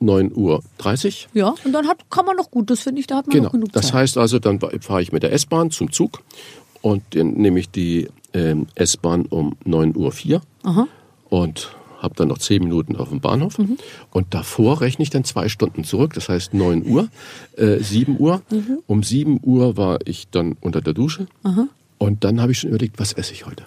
9.30 Uhr. Ja, und dann hat, kann man noch gut, das finde ich, da hat man Genau. noch genug Das Zeit. heißt also, dann fahre ich mit der S-Bahn zum Zug und dann nehme ich die ähm, S-Bahn um 9.04 Uhr und habe dann noch zehn Minuten auf dem Bahnhof und davor rechne ich dann zwei Stunden zurück, das heißt 9 Uhr, äh, 7 Uhr. Um 7 Uhr war ich dann unter der Dusche und dann habe ich schon überlegt, was esse ich heute.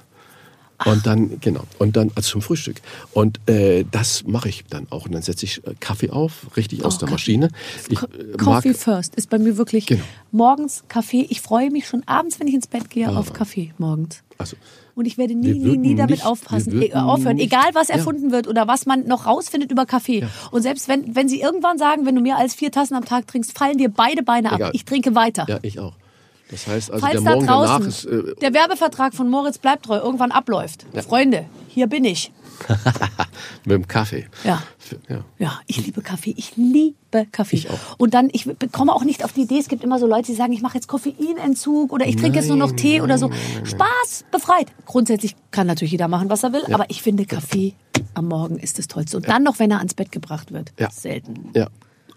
Und dann, genau, und dann also zum Frühstück. Und äh, das mache ich dann auch. Und dann setze ich äh, Kaffee auf, richtig aus der Kaffee. Maschine. Ich Co- äh, Coffee first ist bei mir wirklich Genau. morgens Kaffee. Ich freue mich schon abends, wenn ich ins Bett gehe, auf Kaffee morgens. also, Und ich werde nie, nie, nie damit nicht- aufpassen, äh, aufhören. nicht- Egal, was Ja. erfunden wird oder was man noch rausfindet über Kaffee. Und selbst wenn, wenn sie irgendwann sagen, wenn du mehr als vier Tassen am Tag trinkst, fallen dir beide Beine ab. Egal. Ich trinke weiter. ja, ich auch. Das heißt also, Falls der da Morgen danach draußen ist. Äh, der Werbevertrag von Moritz bleibt treu irgendwann abläuft. Freunde, hier bin ich. mit dem Kaffee. Ja. ja. Ja, ich liebe Kaffee. Ich liebe Kaffee. Ich auch. Und dann, ich komme auch nicht auf die Idee, es gibt immer so Leute, die sagen, ich mache jetzt Koffeinentzug oder ich trinke jetzt nur noch Tee oder so. Spaß, befreit. Grundsätzlich kann natürlich jeder machen, was er will, aber ich finde, Kaffee am Morgen ist das Tollste. Und dann noch, wenn er ans Bett gebracht wird. Ja. Selten. Ja,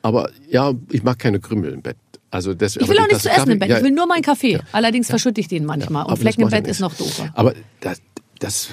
aber ja, ich mag keine Krümel im Bett. Also das, Ich will auch nichts zu essen im Bett. Ich will nur meinen Kaffee. Allerdings verschütte ich den manchmal. Und Flecken im ja Bett ist noch doofer. Aber das, das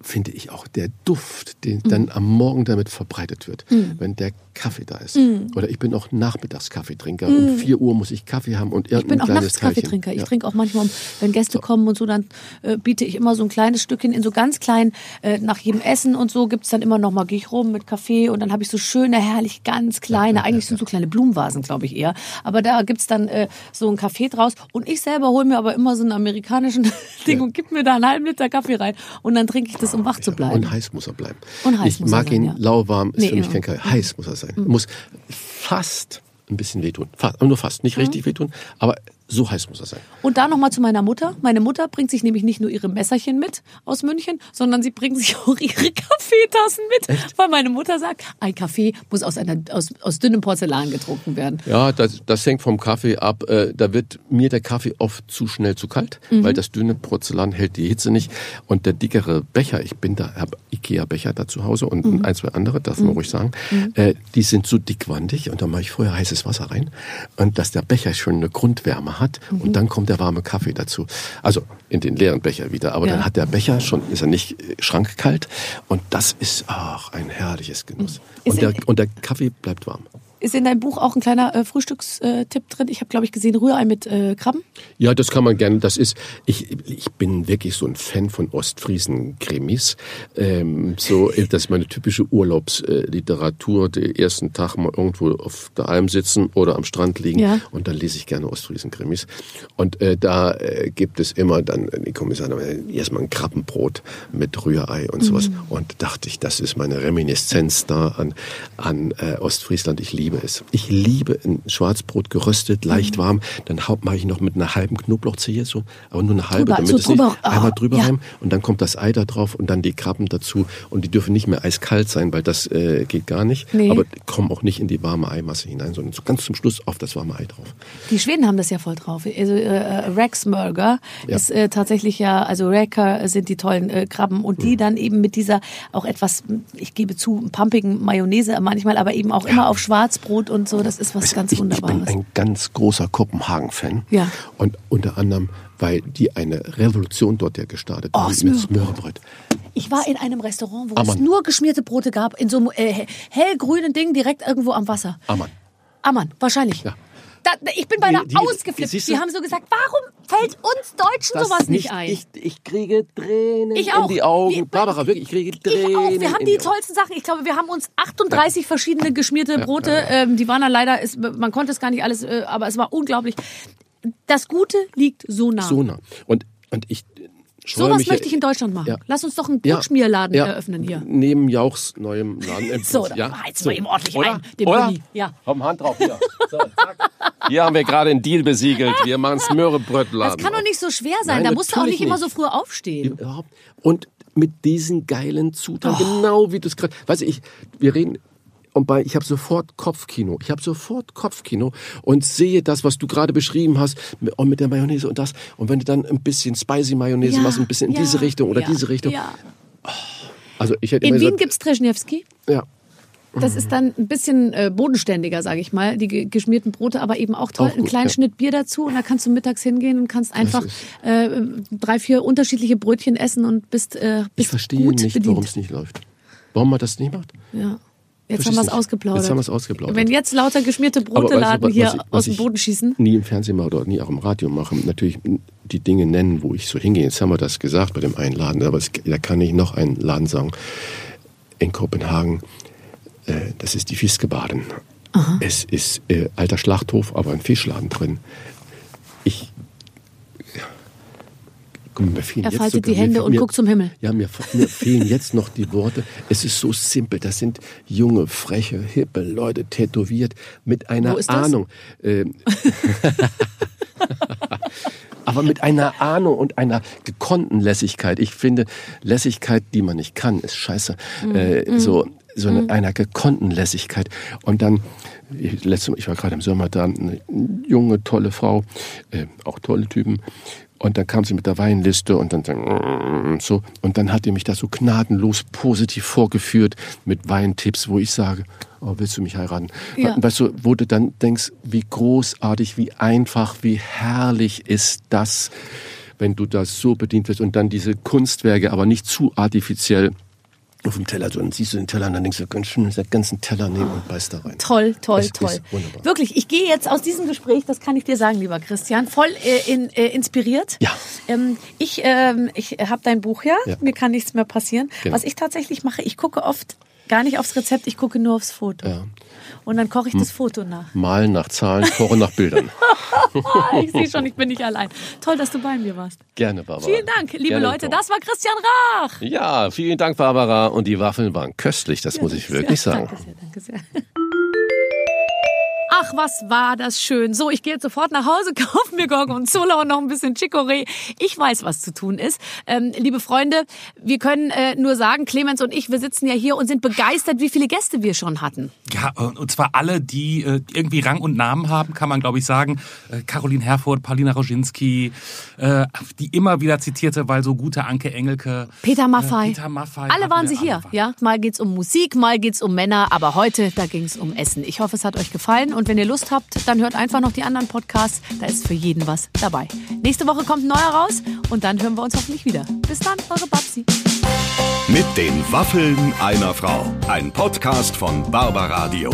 finde ich auch, der Duft, den Mhm. dann am Morgen damit verbreitet wird, wenn der Kaffee da ist. Oder ich bin auch Nachmittagskaffeetrinker. Um 4 Uhr muss ich Kaffee haben und Mhm. Ich irgendein bin auch kleines nachts Teilchen. Kaffeetrinker. Ich Ja. trinke auch manchmal, wenn Gäste kommen und so, dann äh, biete ich immer so ein kleines Stückchen in so ganz klein, äh, nach jedem Essen und so gibt's dann immer noch mal, gehe ich rum mit Kaffee und dann habe ich so schöne, herrlich, ganz kleine, eigentlich sind so kleine Blumenvasen, glaube ich eher. Aber da gibt's dann äh, so einen Kaffee draus und ich selber hole mir aber immer so einen amerikanischen Ding und gib mir da einen halben Liter Kaffee rein und dann trinke ich das, um wach zu bleiben. Und heiß muss er bleiben. Und heiß ich muss er mag sein, ihn ja. lauwarm, ist Nee, für mich ja. kein Kaffee. Heiß muss er sein. Muss fast ein bisschen wehtun. Fast, aber nur fast. Nicht richtig wehtun, aber so heiß muss er sein. Und da nochmal zu meiner Mutter. Meine Mutter bringt sich nämlich nicht nur ihre Messerchen mit aus München, sondern sie bringt sich auch ihre Kaffeetassen mit. Weil meine Mutter sagt, ein Kaffee muss aus, einer, aus, aus dünnem Porzellan getrunken werden. Ja, das, das hängt vom Kaffee ab. Äh, da wird mir der Kaffee oft zu schnell zu kalt, Mhm. weil das dünne Porzellan hält die Hitze nicht. Und der dickere Becher, ich bin da, habe Ikea-Becher da zu Hause und Mhm. ein, zwei andere, darf man ruhig sagen, äh, die sind so dickwandig und da mache ich vorher heißes Wasser rein und dass der Becher schon eine Grundwärme hat Mhm. und dann kommt der warme Kaffee dazu. Also in den leeren Becher wieder, aber Ja. dann hat der Becher schon, ist er nicht äh, schrankkalt und das ist ach, ein herrliches Genuss. Und der, und der Kaffee bleibt warm. Ist in deinem Buch auch ein kleiner äh, Frühstückstipp drin? Ich habe, glaube ich, gesehen Rührei mit äh, Krabben. Ja, das kann man gerne. Das ist, ich, ich bin wirklich so ein Fan von Ostfriesen-Krimis. Ähm, so, das ist meine typische Urlaubsliteratur. Den ersten Tag mal irgendwo auf der Alm sitzen oder am Strand liegen Ja. und dann lese ich gerne Ostfriesen-Krimis. Und äh, da äh, gibt es immer dann, äh, die Kommissare, erstmal ein Krabbenbrot mit Rührei und sowas. Und dachte ich, das ist meine Reminiszenz da an, an äh, Ostfriesland. Ich liebe es. Ich liebe ein Schwarzbrot geröstet, leicht warm. Dann mache ich noch mit einer halben Knoblauchzehe so, aber nur eine halbe, Drüber, damit so es nicht drüber, ah, einmal drüber ja. rein. Und dann kommt das Ei da drauf und dann die Krabben dazu. Und die dürfen nicht mehr eiskalt sein, weil das äh, geht gar nicht. Nee. Aber kommen auch nicht in die warme Eimasse hinein, sondern so ganz zum Schluss auf das warme Ei drauf. Die Schweden haben das ja voll drauf. Also äh, Rexmurger ist äh, tatsächlich ja, also Räker sind die tollen äh, Krabben und Mhm. die dann eben mit dieser auch etwas, ich gebe zu, pumpigen Mayonnaise manchmal, aber eben auch immer auf Schwarzbrot und so. Das ist was ganz ich, ich bin Wunderbares. ein ganz großer Kopenhagen-Fan. Ja. Und unter anderem, weil die eine Revolution dort ja gestartet Oh, haben mit. Smørrebrød. Ich war in einem Restaurant, wo Ah, es nur geschmierte Brote gab, in so einem äh, hellgrünen Ding direkt irgendwo am Wasser. Ammann. Ammann, wahrscheinlich. Ja. Da, ich bin beinahe Die- die- ausgeflippt. Die du? haben so gesagt, warum fällt uns Deutschen sowas nicht, ein? Ich, ich kriege Tränen Ich auch. in die Augen. Wir- Barbara, wirklich, ich kriege Tränen Ich auch. Wir haben die tollsten Sachen. Ich glaube, wir haben uns 38 verschiedene geschmierte Brote. Ähm, die waren dann leider, ist, man konnte es gar nicht alles, äh, aber es war unglaublich. Das Gute liegt so nah. So nah. Und, und ich Sowas mich möchte ich in Deutschland machen. Ja. Lass uns doch einen Ja, Brotschmierladen ja, eröffnen hier. Neben Jauchs neuem Laden. So, da heizen wir ihm ordentlich Oder? ein, den Oder? Bruni. Ja. Komm, Hand drauf hier. So, zack. Hier haben wir gerade einen Deal besiegelt. Wir machen Smörrebrötladen. Das kann doch nicht so schwer sein. Nein, da musst du auch natürlich nicht immer nicht. so früh aufstehen. Überhaupt. Und mit diesen geilen Zutaten, Oh. genau wie du es gerade. Weißt du, ich, wir reden. Und bei, ich habe sofort Kopfkino. Ich habe sofort Kopfkino und sehe das, was du gerade beschrieben hast, mit, und mit der Mayonnaise und das. Und wenn du dann ein bisschen spicy Mayonnaise Ja, machst, ein bisschen in ja, diese Richtung oder ja, diese Richtung. Ja. Also ich hätte In Wien gesagt, gibt's Treschniewski. ja, Das ist dann ein bisschen äh, bodenständiger, sage ich mal, die ge- geschmierten Brote, aber eben auch toll. Auch einen gut, kleinen ja. Schnitt Bier dazu und da kannst du mittags hingehen und kannst einfach äh, drei, vier unterschiedliche Brötchen essen und bist, äh, bist ich verstehe gut nicht, warum es nicht läuft. Warum man das nicht macht? Ja. Jetzt haben wir es ausgeplaudert. Jetzt haben wir es ausgeplaudert. Wenn jetzt lauter geschmierte Aber weißt Brote du, laden was- hier ich- aus dem Boden schießen. Nie im Fernsehen mache oder nie auch im Radio mache. Natürlich die Dinge nennen, wo ich so hingehe. Jetzt haben wir das gesagt bei dem einen Laden, aber es, da kann ich noch einen Laden sagen. In Kopenhagen, äh, das ist die Fiskebaden. Es ist äh, alter Schlachthof, aber ein Fischladen drin. Ich. Guck mir fehlen Er jetzt faltet sogar- die Hände mir, und guckt zum Himmel. Ja, mir, mir fehlen jetzt noch die Worte. Es ist so simpel. Das sind junge, freche, hippe Leute, tätowiert, mit einer Wo ist das? Ahnung. Ähm, aber mit einer Ahnung und einer gekonnten Lässigkeit. Ich finde, Lässigkeit, die man nicht kann, ist scheiße. Mhm. Äh, so so eine, einer gekonnten Lässigkeit. Und dann, ich, letzte, ich war gerade im Sommer da, eine junge, tolle Frau, äh, auch tolle Typen. Und dann kam sie mit der Weinliste und dann mm, so und dann hat die mich da so gnadenlos positiv vorgeführt mit Weintipps, wo ich sage, oh, willst du mich heiraten? Ja. Weißt du, wo du dann denkst, wie großartig, wie einfach, wie herrlich ist das, wenn du das so bedient wirst und dann diese Kunstwerke, aber nicht zu artifiziell auf dem Teller, dann siehst du den Teller und dann denkst du, ganz schön den ganzen Teller nehmen und beißt da rein. Toll, toll, Es toll. wunderbar. Wirklich, ich gehe jetzt aus diesem Gespräch, das kann ich dir sagen, lieber Christian, voll äh, in, äh, inspiriert. Ja. Ähm, ich ähm, ich habe dein Buch ja, Ja. mir kann nichts mehr passieren. Genau. Was ich tatsächlich mache, ich gucke oft gar nicht aufs Rezept, ich gucke nur aufs Foto. Ja. Und dann koche ich das Foto nach. Malen nach Zahlen, kochen nach Bildern. Ich sehe schon, ich bin nicht allein. Toll, dass du bei mir warst. Gerne, Barbara. Vielen Dank, liebe Gerne, Leute. Das war Christian Rach. Ja, vielen Dank, Barbara. Und die Waffeln waren köstlich, das muss ich wirklich ja, sagen. Danke sehr, danke sehr. Ach, was war das schön. So, ich gehe jetzt sofort nach Hause, kaufe mir Gorgonzola und noch ein bisschen Chicorée. Ich weiß, was zu tun ist. Ähm, liebe Freunde, wir können äh, nur sagen, Clemens und ich, wir sitzen ja hier und sind begeistert, wie viele Gäste wir schon hatten. Ja, und zwar alle, die äh, irgendwie Rang und Namen haben, kann man glaube ich sagen. Äh, Caroline Herfurth, Paulina Roginski, äh, die immer wieder zitierte, weil so gute Anke Engelke. Peter Maffay. Äh, Peter Maffay. Alle waren sie hier. Ja, mal geht's um Musik, mal geht's um Männer, aber heute, da ging's um Essen. Ich hoffe, es hat euch gefallen und wenn ihr Lust habt, dann hört einfach noch die anderen Podcasts. Da ist für jeden was dabei. Nächste Woche kommt ein neuer raus und dann hören wir uns hoffentlich wieder. Bis dann, eure Babsi. Mit den Waffeln einer Frau. Ein Podcast von Barbaradio.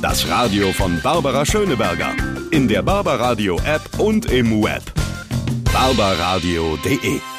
Das Radio von Barbara Schöneberger. In der Barbaradio App und im Web. barbaradio.de